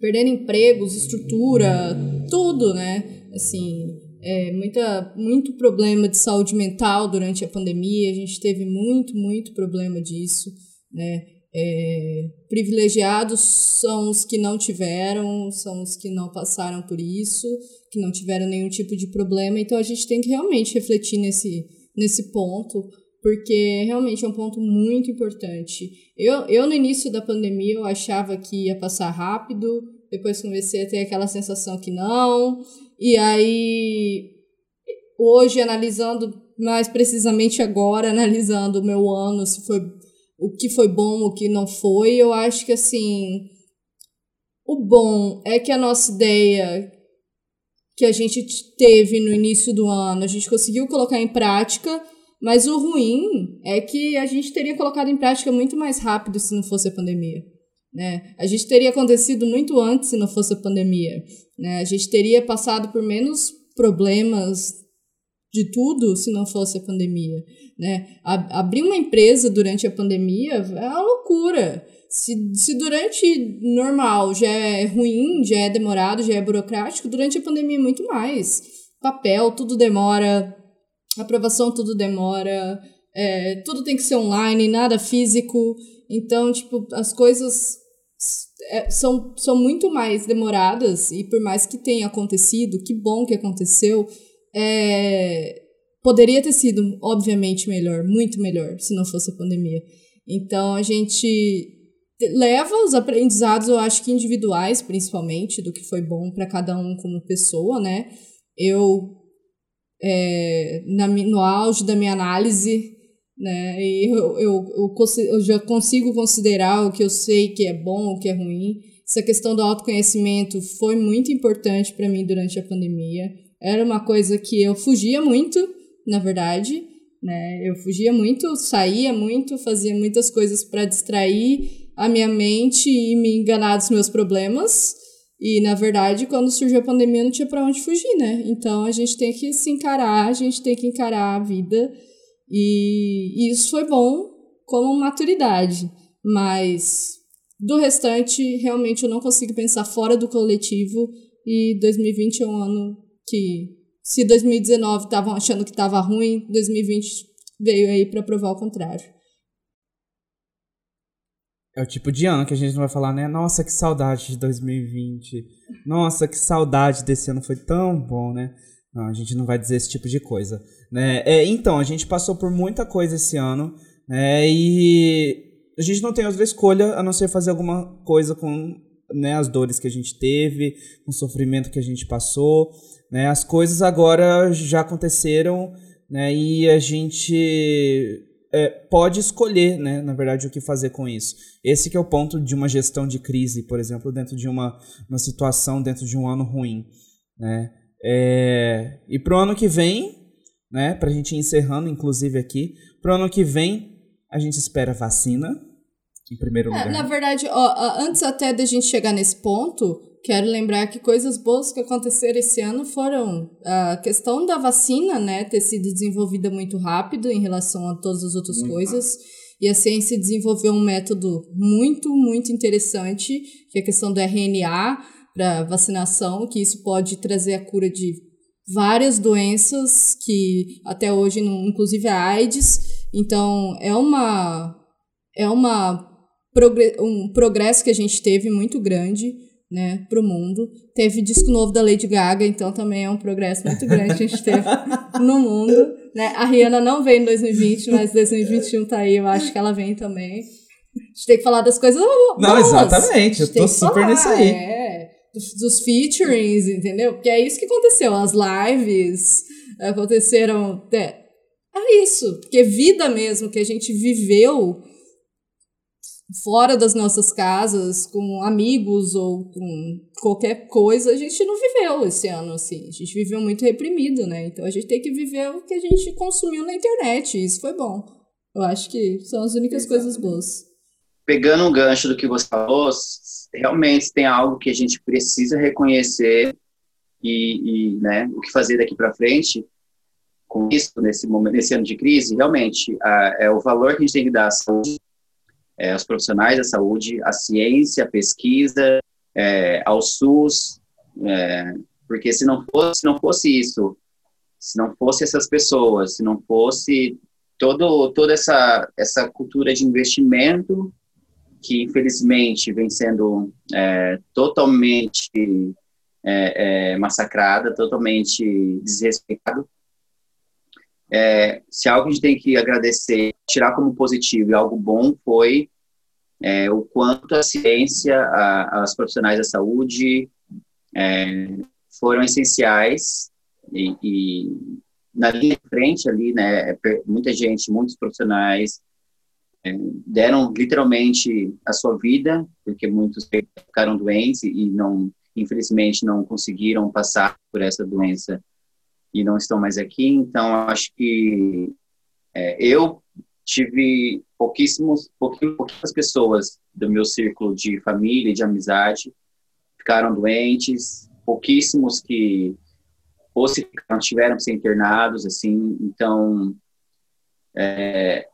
perdendo empregos, estrutura, tudo, né? Assim, é, muita, muito problema de saúde mental durante a pandemia, a gente teve muito, muito problema disso, né? É, privilegiados são os que não tiveram, são os que não passaram por isso, que não tiveram nenhum tipo de problema, então a gente tem que realmente refletir nesse, nesse ponto, porque realmente é um ponto muito importante. Eu, eu, no início da pandemia, eu achava que ia passar rápido, depois comecei a ter aquela sensação que não, e aí, hoje, analisando mais precisamente agora, analisando o meu ano, se foi o que foi bom, o que não foi, eu acho que assim, o bom é que a nossa ideia que a gente teve no início do ano, a gente conseguiu colocar em prática mas o ruim é que a gente teria colocado em prática muito mais rápido se não fosse a pandemia. Né? A gente teria acontecido muito antes se não fosse a pandemia. Né? A gente teria passado por menos problemas de tudo se não fosse a pandemia. Né? abrir uma empresa durante a pandemia é uma loucura. Se, se durante normal já é ruim, já é demorado, já é burocrático, durante a pandemia muito mais. Papel, tudo demora, aprovação tudo demora, é, tudo tem que ser online, nada físico. Então, tipo, as coisas é, são, são muito mais demoradas e por mais que tenha acontecido, que bom que aconteceu, é, poderia ter sido, obviamente, melhor, muito melhor, se não fosse a pandemia. Então, a gente leva os aprendizados, eu acho que individuais, principalmente, do que foi bom para cada um como pessoa, né? Eu é, na, no auge da minha análise, né? E eu, eu, eu, eu, já consigo considerar o que eu sei que é bom, o que é ruim. Essa questão do autoconhecimento foi muito importante para mim durante a pandemia. Era uma coisa que eu fugia muito, na verdade. Né? Eu fugia muito, saía muito, fazia muitas coisas para distrair a minha mente e me enganar dos meus problemas. E, na verdade, quando surgiu a pandemia, não tinha para onde fugir, né? Então, a gente tem que se encarar, a gente tem que encarar a vida. E, isso foi bom como maturidade. Mas, do restante, realmente eu não consigo pensar fora do coletivo. E 2020 é um ano que, se 2019 estavam achando que estava ruim, 2020 veio aí para provar o contrário. É o tipo de ano que a gente não vai falar, né? Nossa, que saudade de 2020. Nossa, que saudade desse ano, foi tão bom, né? Não, a gente não vai dizer esse tipo de coisa. Né? É, então, a gente passou por muita coisa esse ano, né? E a gente não tem outra escolha a não ser fazer alguma coisa com né, as dores que a gente teve, com o sofrimento que a gente passou. Né? As coisas agora já aconteceram, né? E a gente é, pode escolher, né, na verdade, o que fazer com isso. Esse que é o ponto de uma gestão de crise, por exemplo, dentro de uma, uma situação, dentro de um ano ruim. Né? É, e pro ano que vem, né, pra gente ir encerrando, inclusive aqui, pro ano que vem a gente espera vacina, em primeiro É, lugar. na verdade, ó, antes até da gente chegar nesse ponto, quero lembrar que coisas boas que aconteceram esse ano foram a questão da vacina, né, ter sido desenvolvida muito rápido em relação a todas as outras coisas. E a ciência desenvolveu um método muito, muito interessante, que é a questão do RNA para vacinação, que isso pode trazer a cura de várias doenças que até hoje, não, inclusive a AIDS. Então, é uma é uma um progresso que a gente teve muito grande, né, pro mundo. Teve disco novo da Lady Gaga, então também é um progresso muito grande que a gente teve no mundo, né? A Rihanna não veio em 2020, mas 2021 tá aí, eu acho que ela vem também. A gente tem que falar das coisas boas. Não, exatamente, eu tô super falar, nisso aí. É, dos, dos featurings, entendeu? Porque é isso que aconteceu. As lives aconteceram. É, é isso. Porque vida mesmo que a gente viveu fora das nossas casas, com amigos ou com qualquer coisa, a gente não viveu esse ano, assim. A gente viveu muito reprimido, né? Então a gente tem que viver o que a gente consumiu na internet. E isso foi bom. Eu acho que são as únicas coisas boas. Pegando um gancho do que você falou, realmente tem algo que a gente precisa reconhecer e, e, né, o que fazer daqui para frente com isso nesse momento, nesse ano de crise, realmente a- é o valor que a gente tem que dar à saúde, é, aos profissionais da saúde, à ciência, à pesquisa, é, ao SUS, é, porque se não fosse, se não fosse isso, se não fosse essas pessoas, se não fosse todo, toda essa, essa cultura de investimento que infelizmente vem sendo é, totalmente é, é, massacrada, totalmente desrespeitado. É, se algo a gente tem que agradecer, tirar como positivo e algo bom foi é, o quanto a ciência, as profissionais da saúde é, foram essenciais e, e na linha de frente ali, né, muita gente, muitos profissionais deram literalmente a sua vida, porque muitos ficaram doentes e não, infelizmente, não conseguiram passar por essa doença e não estão mais aqui. Então, acho que é, eu tive pouquíssimos, pouquíssimas pessoas do meu círculo de família e de amizade ficaram doentes, pouquíssimos que ou se tiveram que ser internados, assim, então é,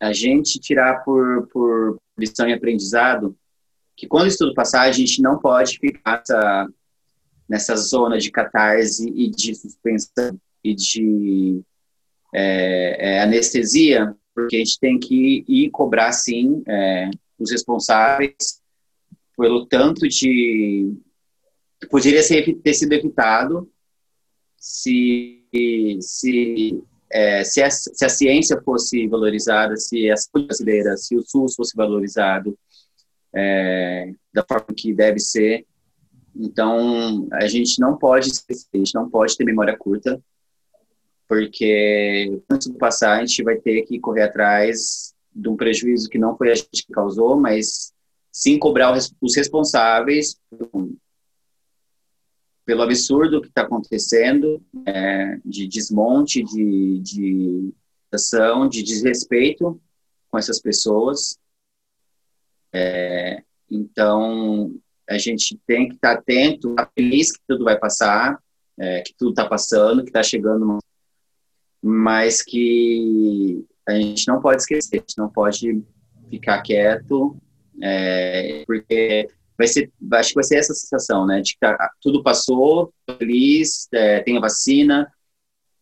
a gente tirar por, por lição e aprendizado que quando isso tudo passar, a gente não pode ficar nessa, nessa zona de catarse e de suspensão e de é, é, anestesia, porque a gente tem que ir cobrar, sim, é, os responsáveis pelo tanto de... Poderia ser, ter sido evitado se, se é, se, a, se, a, ciência fosse valorizada, se a saúde brasileira, se o SUS fosse valorizado é, da forma que deve ser. Então, a gente não pode esquecer, a gente não pode ter memória curta, porque antes do passar, a gente vai ter que correr atrás de um prejuízo que não foi a gente que causou, mas sim cobrar os responsáveis pelo absurdo que está acontecendo, é, de desmonte, de, de ação, de desrespeito com essas pessoas. É, então, a gente tem que estar tá atento, tá feliz que tudo vai passar, é, que tudo está passando, que está chegando, mas que a gente não pode esquecer, a gente não pode ficar quieto, é, porque vai ser, acho que vai ser essa sensação, né, de que tá, tudo passou, feliz, é, tem a vacina,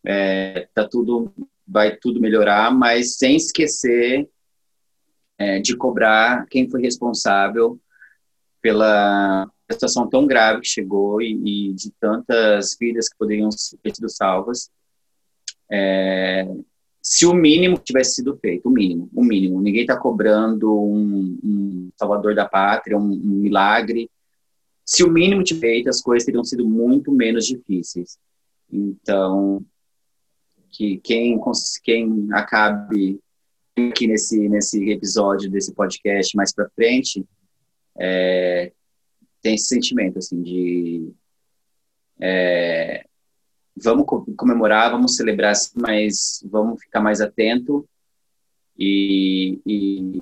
é, tá tudo, vai tudo melhorar, mas sem esquecer é, de cobrar quem foi responsável pela situação tão grave que chegou e, e de tantas vidas que poderiam ter sido salvas, é, se o mínimo tivesse sido feito, o mínimo, o mínimo. Ninguém está cobrando um, um, salvador da pátria, um, um, milagre. Se o mínimo tivesse feito, as coisas teriam sido muito menos difíceis. Então, que quem, quem acabe aqui nesse, nesse episódio desse podcast mais para frente, é, tem esse sentimento, assim, de É, vamos comemorar, vamos celebrar, mas vamos ficar mais atento e, e,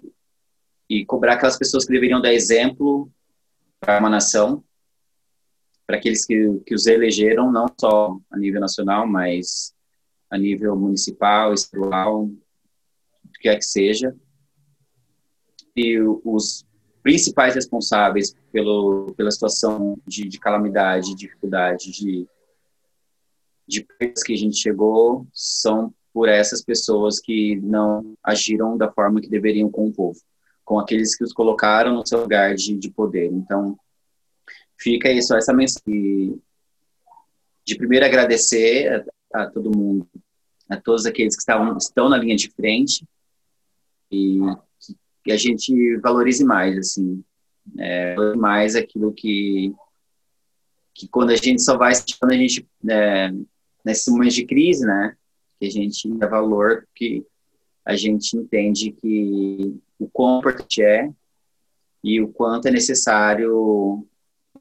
e cobrar aquelas pessoas que deveriam dar exemplo para uma nação, para aqueles que, que os elegeram, não só a nível nacional, mas a nível municipal, estadual, o que quer que seja. E os principais responsáveis pelo, pela situação de, de calamidade, dificuldade, de, de que a gente chegou são por essas pessoas que não agiram da forma que deveriam com o povo, com aqueles que os colocaram no seu lugar de, de poder. Então, fica só essa mensagem de primeiro agradecer a, a, todo mundo, a todos aqueles que estavam, estão na linha de frente e que a gente valorize mais, assim, é, mais aquilo que que quando a gente só vai quando a gente é, nesse momento de crise, né, que a gente dá valor que a gente entende que o quão é e o quanto é necessário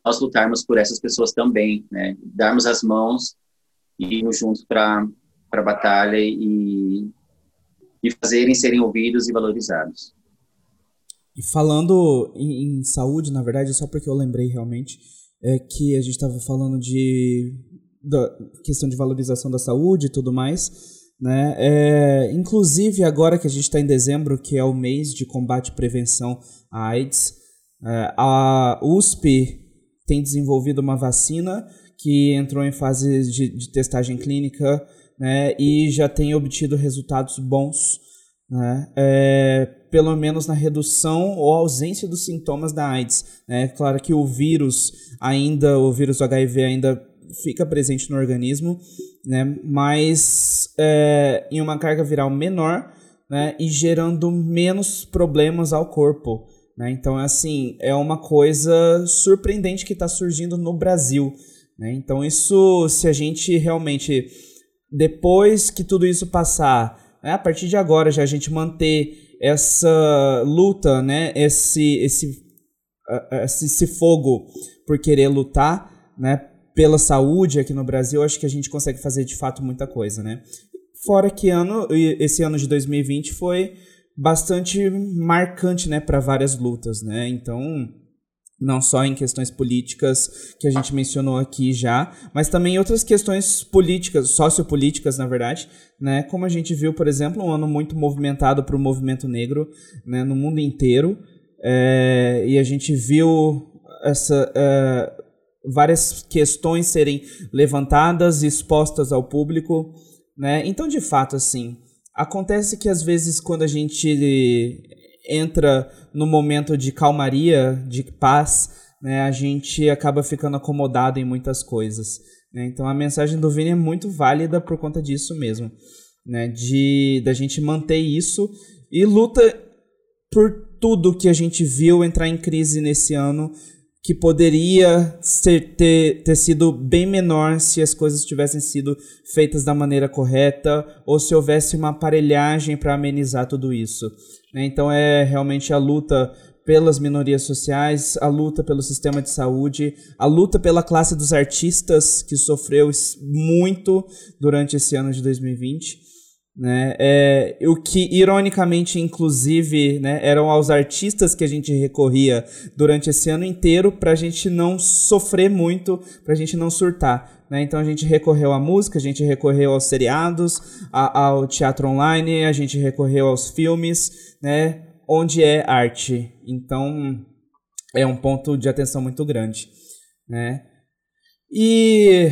nós lutarmos por essas pessoas também, né, darmos as mãos e irmos juntos para a batalha e e fazerem serem ouvidos e valorizados. E falando em, em, saúde, na verdade, só porque eu lembrei realmente, é que a gente estava falando de da questão de valorização da saúde e tudo mais. Né? É, inclusive, agora que a gente está em dezembro, que é o mês de combate e prevenção à AIDS, é, a USP tem desenvolvido uma vacina que entrou em fase de, de testagem clínica né, e já tem obtido resultados bons né? É, pelo menos na redução ou ausência dos sintomas da AIDS. Né? Claro que o vírus ainda, o vírus HIV ainda fica presente no organismo, né? mas é, em uma carga viral menor né? e gerando menos problemas ao corpo. Né? Então, assim, é uma coisa surpreendente que está surgindo no Brasil. Né? Então, isso, se a gente realmente, depois que tudo isso passar, né, a partir de agora já a gente manter essa luta, né, esse, esse, esse, esse fogo por querer lutar, né, pela saúde aqui no Brasil, acho que a gente consegue fazer de fato muita coisa, né? Fora que ano, esse ano de 2020 foi bastante marcante, né, para várias lutas, né? Então, não só em questões políticas que a gente mencionou aqui já, mas também outras questões políticas, sociopolíticas, na verdade, né? Como a gente viu, por exemplo, um ano muito movimentado para o movimento negro né, no mundo inteiro, é, e a gente viu essa, é, várias questões serem levantadas expostas ao público, né? Então, de fato, assim, acontece que às vezes quando a gente entra no momento de calmaria, de paz, né, a gente acaba ficando acomodado em muitas coisas. Né? Então a mensagem do Vini é muito válida por conta disso mesmo, né? de da gente manter isso e luta por tudo que a gente viu entrar em crise nesse ano, que poderia ser, ter, ter sido bem menor se as coisas tivessem sido feitas da maneira correta ou se houvesse uma aparelhagem para amenizar tudo isso. Né? Então é realmente a luta pelas minorias sociais, a luta pelo sistema de saúde, a luta pela classe dos artistas, que sofreu muito durante esse ano de 2020. Né? É, o que, ironicamente, inclusive, né, eram aos artistas que a gente recorria durante esse ano inteiro para a gente não sofrer muito, para a gente não surtar. Né? Então a gente recorreu à música, a gente recorreu aos seriados, a, ao teatro online, a gente recorreu aos filmes, né? onde é arte. Então é um ponto de atenção muito grande. Né? E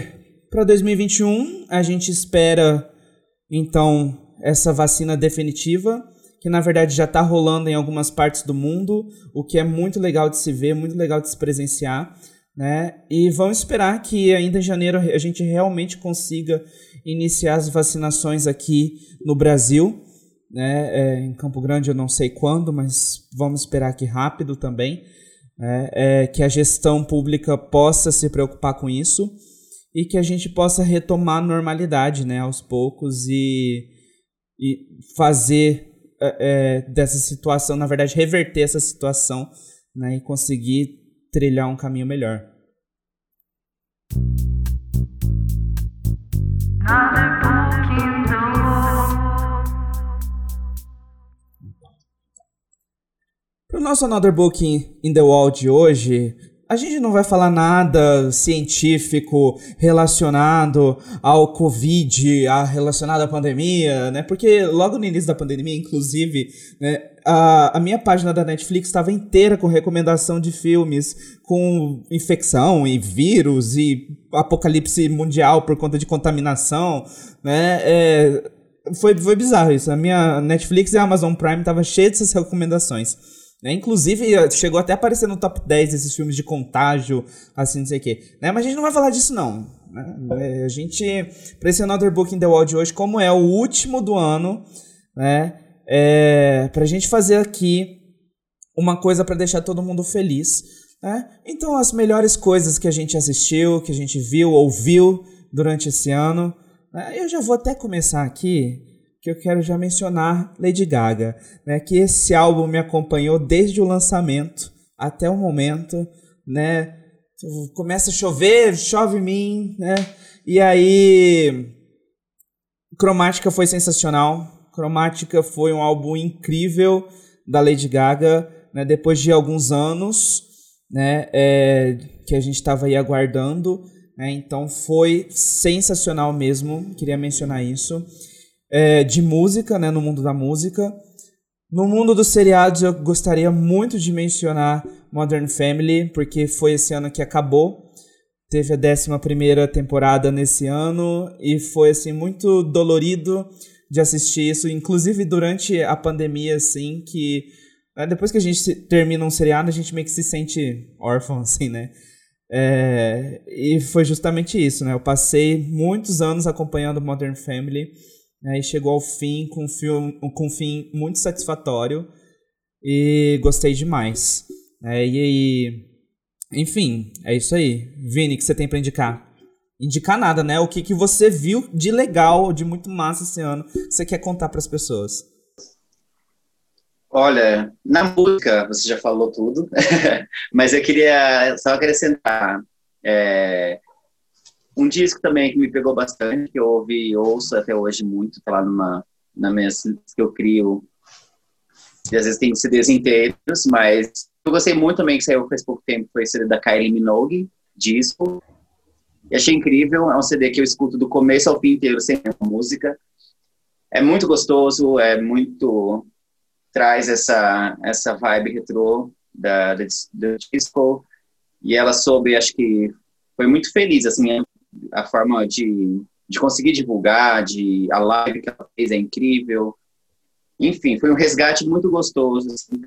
para 2021 a gente espera então, essa vacina definitiva, que na verdade já está rolando em algumas partes do mundo, o que é muito legal de se ver, muito legal de se presenciar. Né? E vamos esperar que ainda em janeiro a gente realmente consiga iniciar as vacinações aqui no Brasil. Né? É, em Campo Grande eu não sei quando, mas vamos esperar que rápido também. Né? É, que a gestão pública possa se preocupar com isso e que a gente possa retomar a normalidade, né, aos poucos e, e fazer é, é dessa situação, na verdade, reverter essa situação, né, e conseguir trilhar um caminho melhor. Para o nosso Another Book in the Wall de hoje, a gente não vai falar nada científico relacionado ao Covid, a, relacionado à pandemia, né? Porque logo no início da pandemia, inclusive, né, a, a minha página da Netflix estava inteira com recomendação de filmes com infecção e vírus e apocalipse mundial por conta de contaminação, né? É, foi, foi bizarro isso. A minha Netflix e a Amazon Prime estavam cheias dessas recomendações. Né? Inclusive, eh, chegou até a aparecer no top 10 esses filmes de contágio, assim, não sei o quê. Né? Mas a gente não vai falar disso, não. Né? É, a gente, pra esse Another Book in the World hoje, como é o último do ano, né? É, pra gente fazer aqui uma coisa para deixar todo mundo feliz. Né? Então, as melhores coisas que a gente assistiu, que a gente viu, ouviu durante esse ano. Né? Eu já vou até começar aqui que eu quero já mencionar Lady Gaga, né? Que esse álbum me acompanhou desde o lançamento até o momento, né? Começa a chover, chove em mim, né? E aí Cromática foi sensacional. Cromática foi um álbum incrível da Lady Gaga, né? Depois de alguns anos, né? É, que a gente estava aí aguardando, né? Então foi sensacional mesmo. Queria mencionar isso é, de música, né, no mundo da música. No mundo dos seriados, eu gostaria muito de mencionar Modern Family, porque foi esse ano que acabou. Teve a 11 temporada nesse ano e foi assim muito dolorido de assistir isso, inclusive durante a pandemia, assim, que né, depois que a gente termina um seriado, a gente meio que se sente órfão, assim, né? É, e foi justamente isso, né? Eu passei muitos anos acompanhando Modern Family né, e chegou ao fim com um, filme, com um fim muito satisfatório e gostei demais. É, e aí, enfim, é isso aí. Vini, o que você tem para indicar? Indicar nada, né? O que, que você viu de legal, de muito massa esse ano, você quer contar para as pessoas? Olha, na música você já falou tudo, mas eu queria só acrescentar. É, um disco também que me pegou bastante, que eu ouvi ouço até hoje muito, tá lá numa, na minha que eu crio. E às vezes tem CDs inteiros, mas eu gostei muito também que saiu faz pouco tempo, foi o CD da Kylie Minogue, disco. E achei incrível, é um CD que eu escuto do começo ao fim inteiro, sem música. É muito gostoso, é muito... traz essa, essa vibe retrô da, do disco. E ela soube, acho que foi muito feliz, assim, a forma de, de conseguir divulgar, de a live que ela fez é incrível. Enfim, foi um resgate muito gostoso, assim,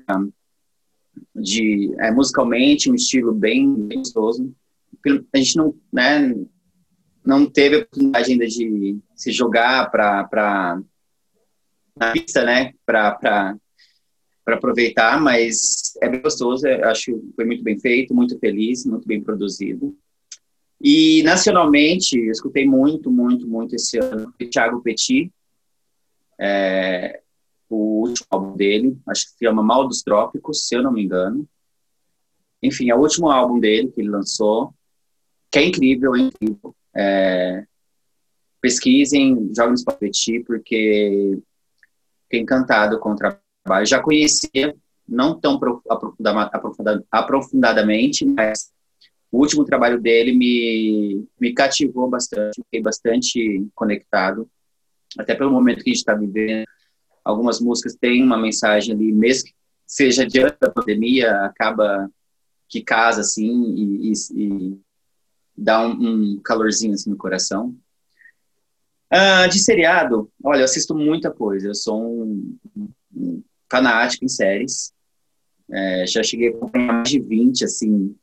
de é, musicalmente um estilo bem, gostoso. A gente não, né, não teve a oportunidade ainda de se jogar para na pista, né, para aproveitar, mas é bem gostoso. Acho que foi muito bem feito, muito feliz, muito bem produzido. E nacionalmente, eu escutei muito, muito, muito esse ano o Thiago Petit, é, o último álbum dele, acho que se chama Mal dos Trópicos, se eu não me engano. Enfim, é o último álbum dele que ele lançou, que é incrível, é incrível. É, pesquisem, joguem no Petit, porque fiquei encantado com o trabalho. Já conhecia, não tão aprofundadamente, mas o último trabalho dele me, me cativou bastante, fiquei bastante conectado, até pelo momento que a gente está vivendo. Algumas músicas têm uma mensagem ali, mesmo que seja diante da pandemia, acaba que casa assim e, e, e dá um, um, calorzinho assim no coração. Ah, de seriado, olha, eu assisto muita coisa. Eu sou um, um fanático em séries. É, já cheguei a acompanhar mais de 20, assim,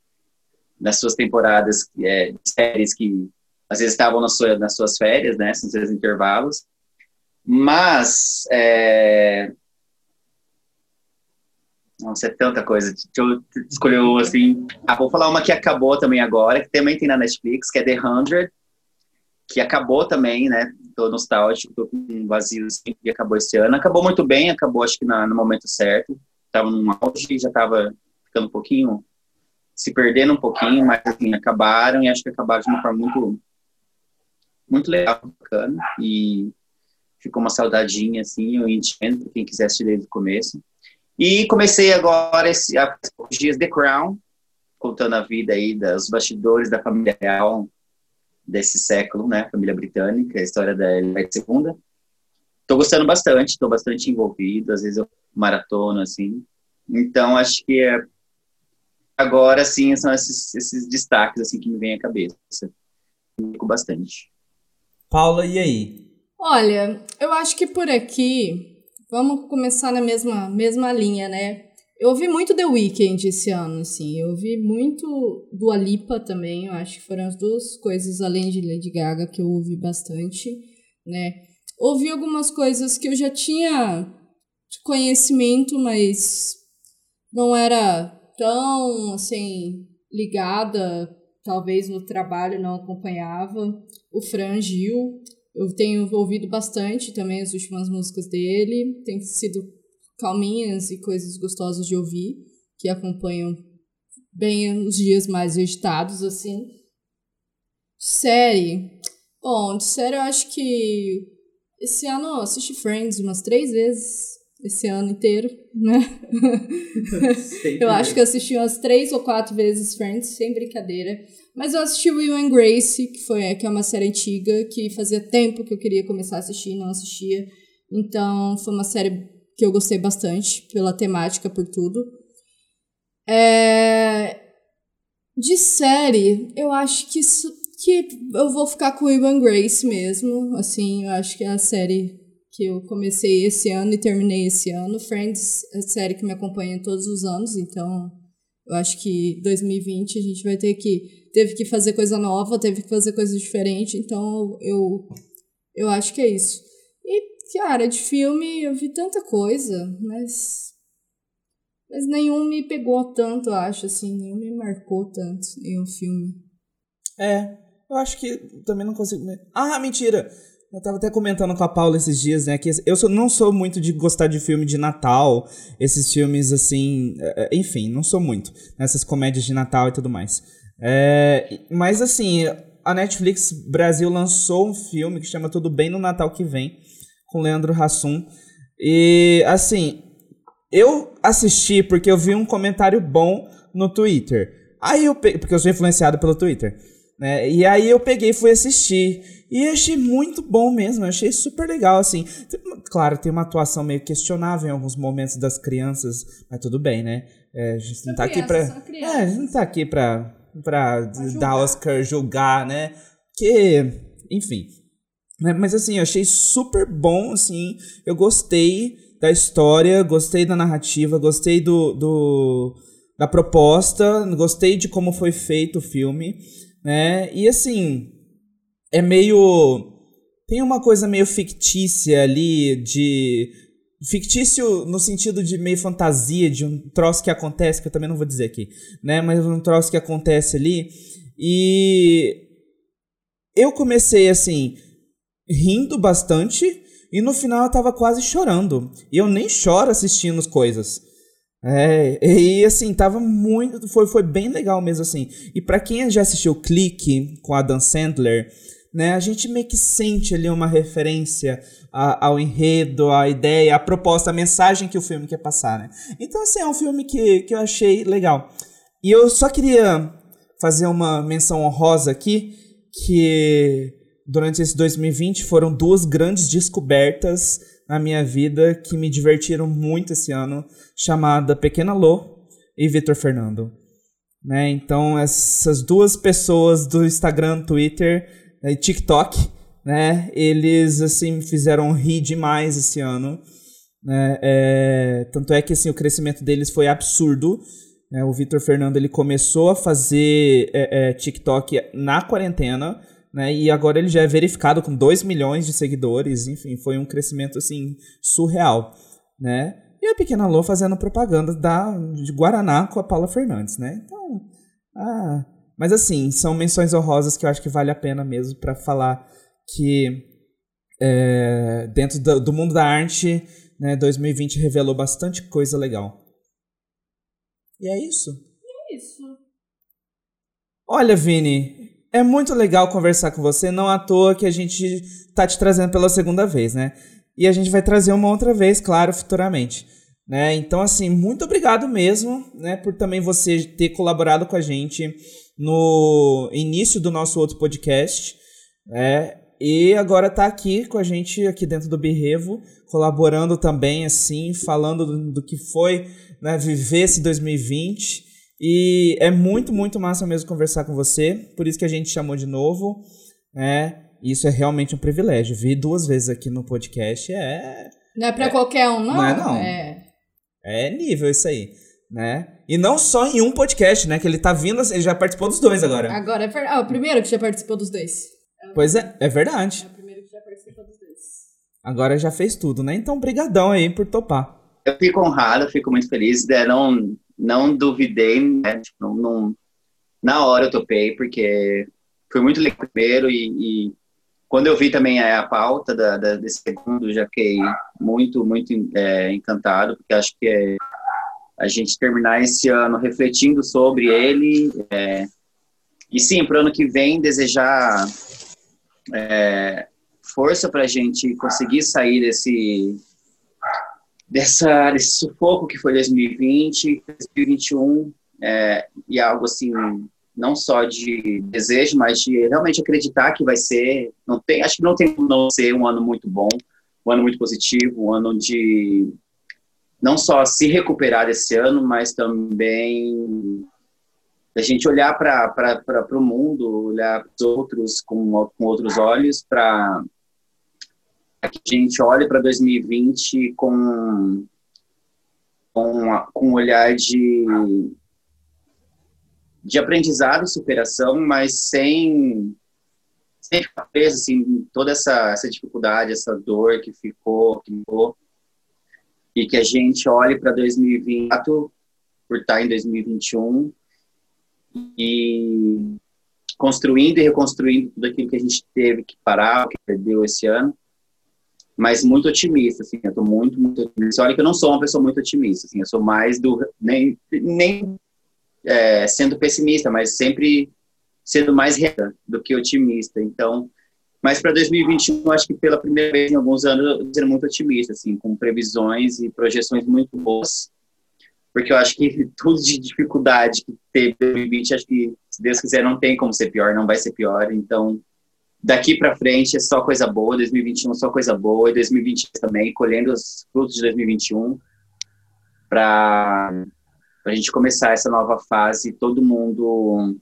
nas suas temporadas é, de séries que às vezes estavam nas, sua, nas suas férias, né, nos seus intervalos. Mas, é... nossa, é tanta coisa. Deixa eu escolher assim. Ah, vou falar uma que acabou também agora, que também tem na Netflix, que é The Hundred, que acabou também, né? Tô nostálgico, tô com um vazio assim, que acabou esse ano. Acabou muito bem, acabou acho que na, no momento certo. Tava num auge, já tava ficando um pouquinho se perdendo um pouquinho, mas assim, acabaram e acho que acabaram de uma forma muito muito legal, bacana e ficou uma saudadinha assim, eu entendo quem quiser assistir desde o começo. E comecei agora, esse, há poucos dias, The Crown, contando a vida aí dos bastidores da família real desse século, né? Família britânica, a história da Elizabeth II. Estou gostando bastante, estou bastante envolvido, às vezes eu maratono, assim. Então, acho que é, agora, sim, são esses, esses destaques, assim, que me vêm à cabeça. Fico bastante. Paula, e aí? Olha, eu acho que por aqui, vamos começar na mesma, mesma linha, né? Eu ouvi muito The Weeknd esse ano, assim. Eu ouvi muito do Alipa também. Eu acho que foram as duas coisas, além de Lady Gaga, que eu ouvi bastante, né? Ouvi algumas coisas que eu já tinha conhecimento, mas não era tão, assim, ligada. Talvez no trabalho não acompanhava. O Fran Gil, eu tenho ouvido bastante também as últimas músicas dele. Tem sido calminhas e coisas gostosas de ouvir, que acompanham bem os dias mais agitados, assim. Série. Bom, de série eu acho que esse ano eu assisti Friends umas três vezes. Esse ano inteiro, né? eu acho que eu assisti umas três ou quatro vezes Friends, sem brincadeira. Mas eu assisti Will and Grace, que, foi, que é uma série antiga, que fazia tempo que eu queria começar a assistir e não assistia. Então, foi uma série que eu gostei bastante, pela temática, por tudo. É... De série, eu acho que, isso, que eu vou ficar com Will and Grace mesmo. Assim, eu acho que é a série que eu comecei esse ano e terminei esse ano. Friends é série que me acompanha todos os anos, então eu acho que 2020 a gente vai ter que teve que fazer coisa nova, teve que fazer coisa diferente, então eu eu acho que é isso. E cara, de filme eu vi tanta coisa, mas mas nenhum me pegou tanto, eu acho assim, nenhum me marcou tanto, nenhum filme. É, eu acho que também não consigo. Ah, mentira! Eu tava até comentando com a Paula esses dias, né? Que eu sou, não sou muito de gostar de filme de Natal, esses filmes assim. É, é, enfim, não sou muito. Nessas comédias de Natal e tudo mais. É, mas assim, a Netflix Brasil lançou um filme que chama Tudo Bem no Natal que Vem, com Leandro Hassum. E assim, eu assisti porque eu vi um comentário bom no Twitter. Aí eu porque eu sou influenciado pelo Twitter. Né? E aí eu peguei e fui assistir. E achei muito bom mesmo, achei super legal, assim. Claro, tem uma atuação meio questionável em alguns momentos das crianças, mas tudo bem, né? É, a gente não tá aqui pra. É, a gente não tá aqui pra, pra dar Oscar, julgar, né? Que, enfim. Né? Mas assim, eu achei super bom, assim. Eu gostei da história, gostei da narrativa, gostei do, do da proposta, gostei de como foi feito o filme, né? E assim, é meio. Tem uma coisa meio fictícia ali de. Fictício no sentido de meio fantasia, de um troço que acontece, que eu também não vou dizer aqui, né? Mas um troço que acontece ali. E. Eu comecei assim, rindo bastante, e no final eu tava quase chorando. E eu nem choro assistindo as coisas. É, e assim, tava muito. Foi, foi bem legal mesmo, assim. E para quem já assistiu Clique com a Dan Sandler, né? A gente meio que sente ali uma referência a, ao enredo, à ideia, à proposta, à mensagem que o filme quer passar, né? Então, assim, é um filme que, que eu achei legal. E eu só queria fazer uma menção honrosa aqui, que durante esse 2020 foram duas grandes descobertas na minha vida que me divertiram muito esse ano, chamada Pequena Lô e Vitor Fernando. Né? Então, essas duas pessoas do Instagram, Twitter e TikTok, né? Eles, assim, me fizeram rir demais esse ano. Né? É, tanto é que, assim, o crescimento deles foi absurdo. Né? O Vitor Fernando, ele começou a fazer é, é, TikTok na quarentena, né? E agora ele já é verificado com 2 milhões de seguidores. Enfim, foi um crescimento, assim, surreal, né? E a Pequena Lô fazendo propaganda da, de Guaraná com a Paula Fernandes, né? Então, ah, mas assim, são menções honrosas que eu acho que vale a pena mesmo para falar que é, dentro do, do, mundo da arte, né, 2020 revelou bastante coisa legal. E é isso. E é isso. Olha, Vini, é muito legal conversar com você, não à toa que a gente tá te trazendo pela segunda vez, né? E a gente vai trazer uma outra vez, claro, futuramente. Né? Então, assim, muito obrigado mesmo, né, por também você ter colaborado com a gente no início do nosso outro podcast, né? E agora tá aqui com a gente aqui dentro do Birrevo, colaborando também, assim, falando do, que foi né, viver esse 2020. E é muito, muito massa mesmo conversar com você. Por isso que a gente chamou de novo. Né? Isso é realmente um privilégio. Vir duas vezes aqui no podcast é. Não é pra qualquer um, não? Não é, não. É. É nível isso aí. Né? E não só em um podcast, né? Que ele tá vindo, ele já participou dos dois agora. Agora é verdade. Ah, o primeiro que já participou dos dois. Pois é, é verdade. É o primeiro que já participou dos dois. Agora já fez tudo, né? Então, brigadão aí por topar. Eu fico honrado, fico muito feliz. né, Não, duvidei, né? Tipo, não, não- na hora eu topei, porque foi muito legal primeiro e, e quando eu vi também a pauta da, da- desse segundo, já fiquei muito, muito é, encantado, porque acho que é, a gente terminar esse ano refletindo sobre ele, é, e sim, para o ano que vem, desejar é, força para a gente conseguir sair desse, dessa, desse sufoco que foi 2020, 2021, é, e algo assim, não só de desejo, mas de realmente acreditar que vai ser, não tem, acho que não tem como não ser um ano muito bom, um ano muito positivo, um ano de não só se recuperar desse ano, mas também a gente olhar para o mundo, olhar para os outros com, com outros olhos, para que a gente olhe para 2020 com, com, com um olhar de, de aprendizado e superação, mas sem, sem ficar preso assim, toda essa, essa dificuldade, essa dor que ficou, que ficou, e que a gente olhe para 2024 por estar em 2021 e construindo e reconstruindo tudo aquilo que a gente teve que parar, que perdeu esse ano, mas muito otimista, assim, eu tô muito, muito otimista. Olha que eu não sou uma pessoa muito otimista, assim, eu sou mais do, nem, nem é, sendo pessimista, mas sempre sendo mais realista do que otimista, então, mas para 2021, eu acho que pela primeira vez em alguns anos, eu tô sendo muito otimista, assim, com previsões e projeções muito boas, porque eu acho que tudo de dificuldade que teve em 2020, acho que, se Deus quiser, não tem como ser pior, não vai ser pior. Então, daqui para frente é só coisa boa, 2021 é só coisa boa, e 2022 também, colhendo os frutos de 2021, para a gente começar essa nova fase, todo mundo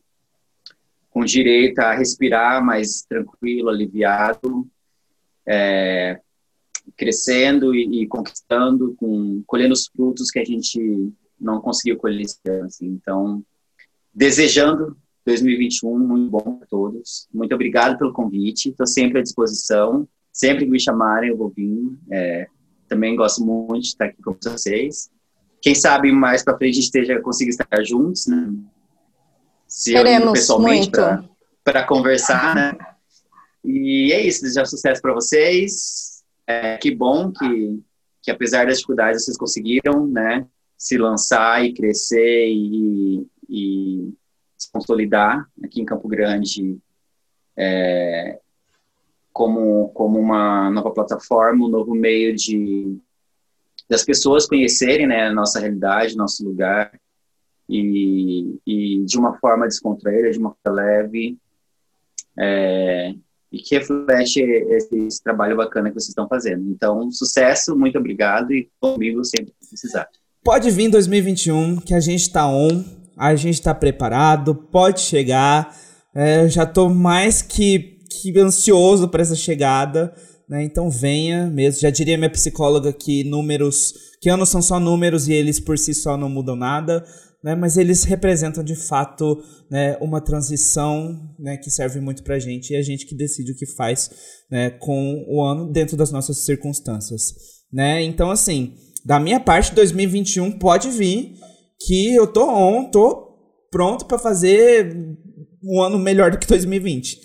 com direito a respirar mais tranquilo, aliviado, é, crescendo e, e conquistando, com, colhendo os frutos que a gente não conseguiu colher esse ano. Assim. Então, desejando 2021 muito bom para todos. Muito obrigado pelo convite. Estou sempre à disposição. Sempre que me chamarem, eu vou vir. É, também gosto muito de estar aqui com vocês. Quem sabe mais para frente a gente esteja consiga estar juntos, né? Se Queremos pessoalmente para conversar, né? E é isso. Desejar sucesso para vocês. É, que bom que, que apesar das dificuldades vocês conseguiram, né? Se lançar e crescer e, e se consolidar aqui em Campo Grande é, como, como uma nova plataforma, um novo meio de das pessoas conhecerem né, a nossa realidade, nosso lugar e, e de uma forma descontraída, de uma forma leve é, e que reflete esse, esse trabalho bacana que vocês estão fazendo. Então, sucesso, muito obrigado e comigo sempre que precisar. Pode vir em 2021, que a gente tá on, a gente tá preparado, pode chegar. É, já tô mais que, que ansioso para essa chegada, né? Então venha mesmo. Já diria minha psicóloga que números, que anos são só números e eles por si só não mudam nada, né? Mas eles representam de fato, né, uma transição, né, que serve muito pra gente e a gente que decide o que faz, né, com o ano dentro das nossas circunstâncias, né? Então assim, da minha parte, 2021 pode vir que eu tô on, tô pronto pra fazer um ano melhor do que 2020.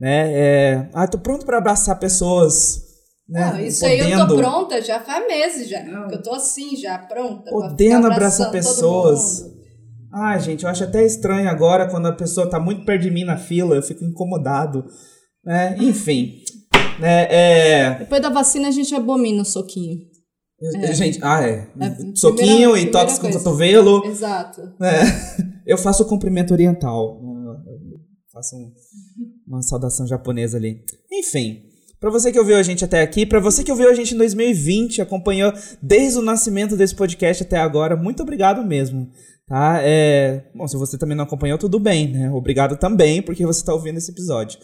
Né? É, ah, tô pronto pra abraçar pessoas. Né? Não, isso aí eu tô Podendo- pronta já faz meses já. Eu tô assim já, pronta. Podendo abraçar pessoas. Ah, gente, eu acho até estranho agora quando a pessoa tá muito perto de mim na fila, eu fico incomodado. né? enfim. né, é, Depois da vacina a gente abomina o soquinho. É. Gente, ah, é. É, Soquinho primeira- e toques com o cotovelo. Exato. É. Eu faço o cumprimento oriental. Eu faço um- uma saudação japonesa ali. Enfim. Pra você que ouviu a gente até aqui, pra você que ouviu a gente em 2020, acompanhou desde o nascimento desse podcast até agora, muito obrigado mesmo. Tá? É... Bom, se você também não acompanhou, tudo bem, né? Obrigado também, porque você tá ouvindo esse episódio.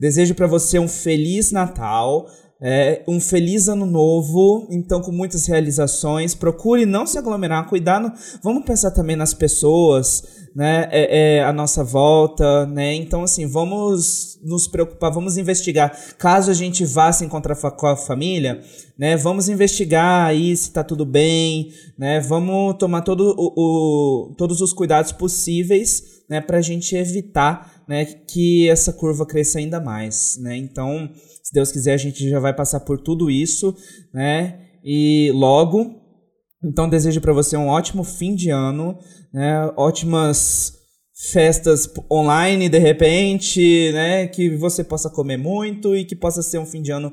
Desejo pra você um feliz Natal, é, um feliz ano novo, então com muitas realizações. Procure não se aglomerar, cuidar. Vamos pensar também nas pessoas, né? É, é, a nossa volta, né? Então, assim, vamos nos preocupar, vamos investigar. Caso a gente vá se encontrar com a família, né? Vamos investigar aí se tá tudo bem, né? Vamos tomar todo o, o- todos os cuidados possíveis, né? Pra gente evitar, né? Que essa curva cresça ainda mais, né? Então, se Deus quiser, a gente já vai passar por tudo isso, né? E logo. Então, desejo para você um ótimo fim de ano, né? Ótimas festas online de repente, né? Que você possa comer muito e que possa ser um fim de ano,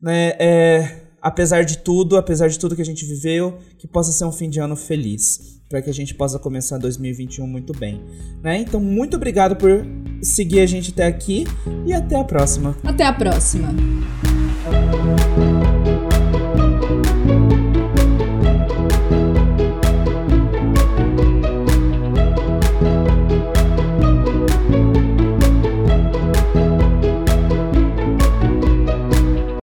né? É, apesar de tudo, apesar de tudo que a gente viveu, que possa ser um fim de ano feliz, para que a gente possa começar 2021 muito bem, né? Então, muito obrigado por seguir a gente até aqui e até a próxima. Até a próxima.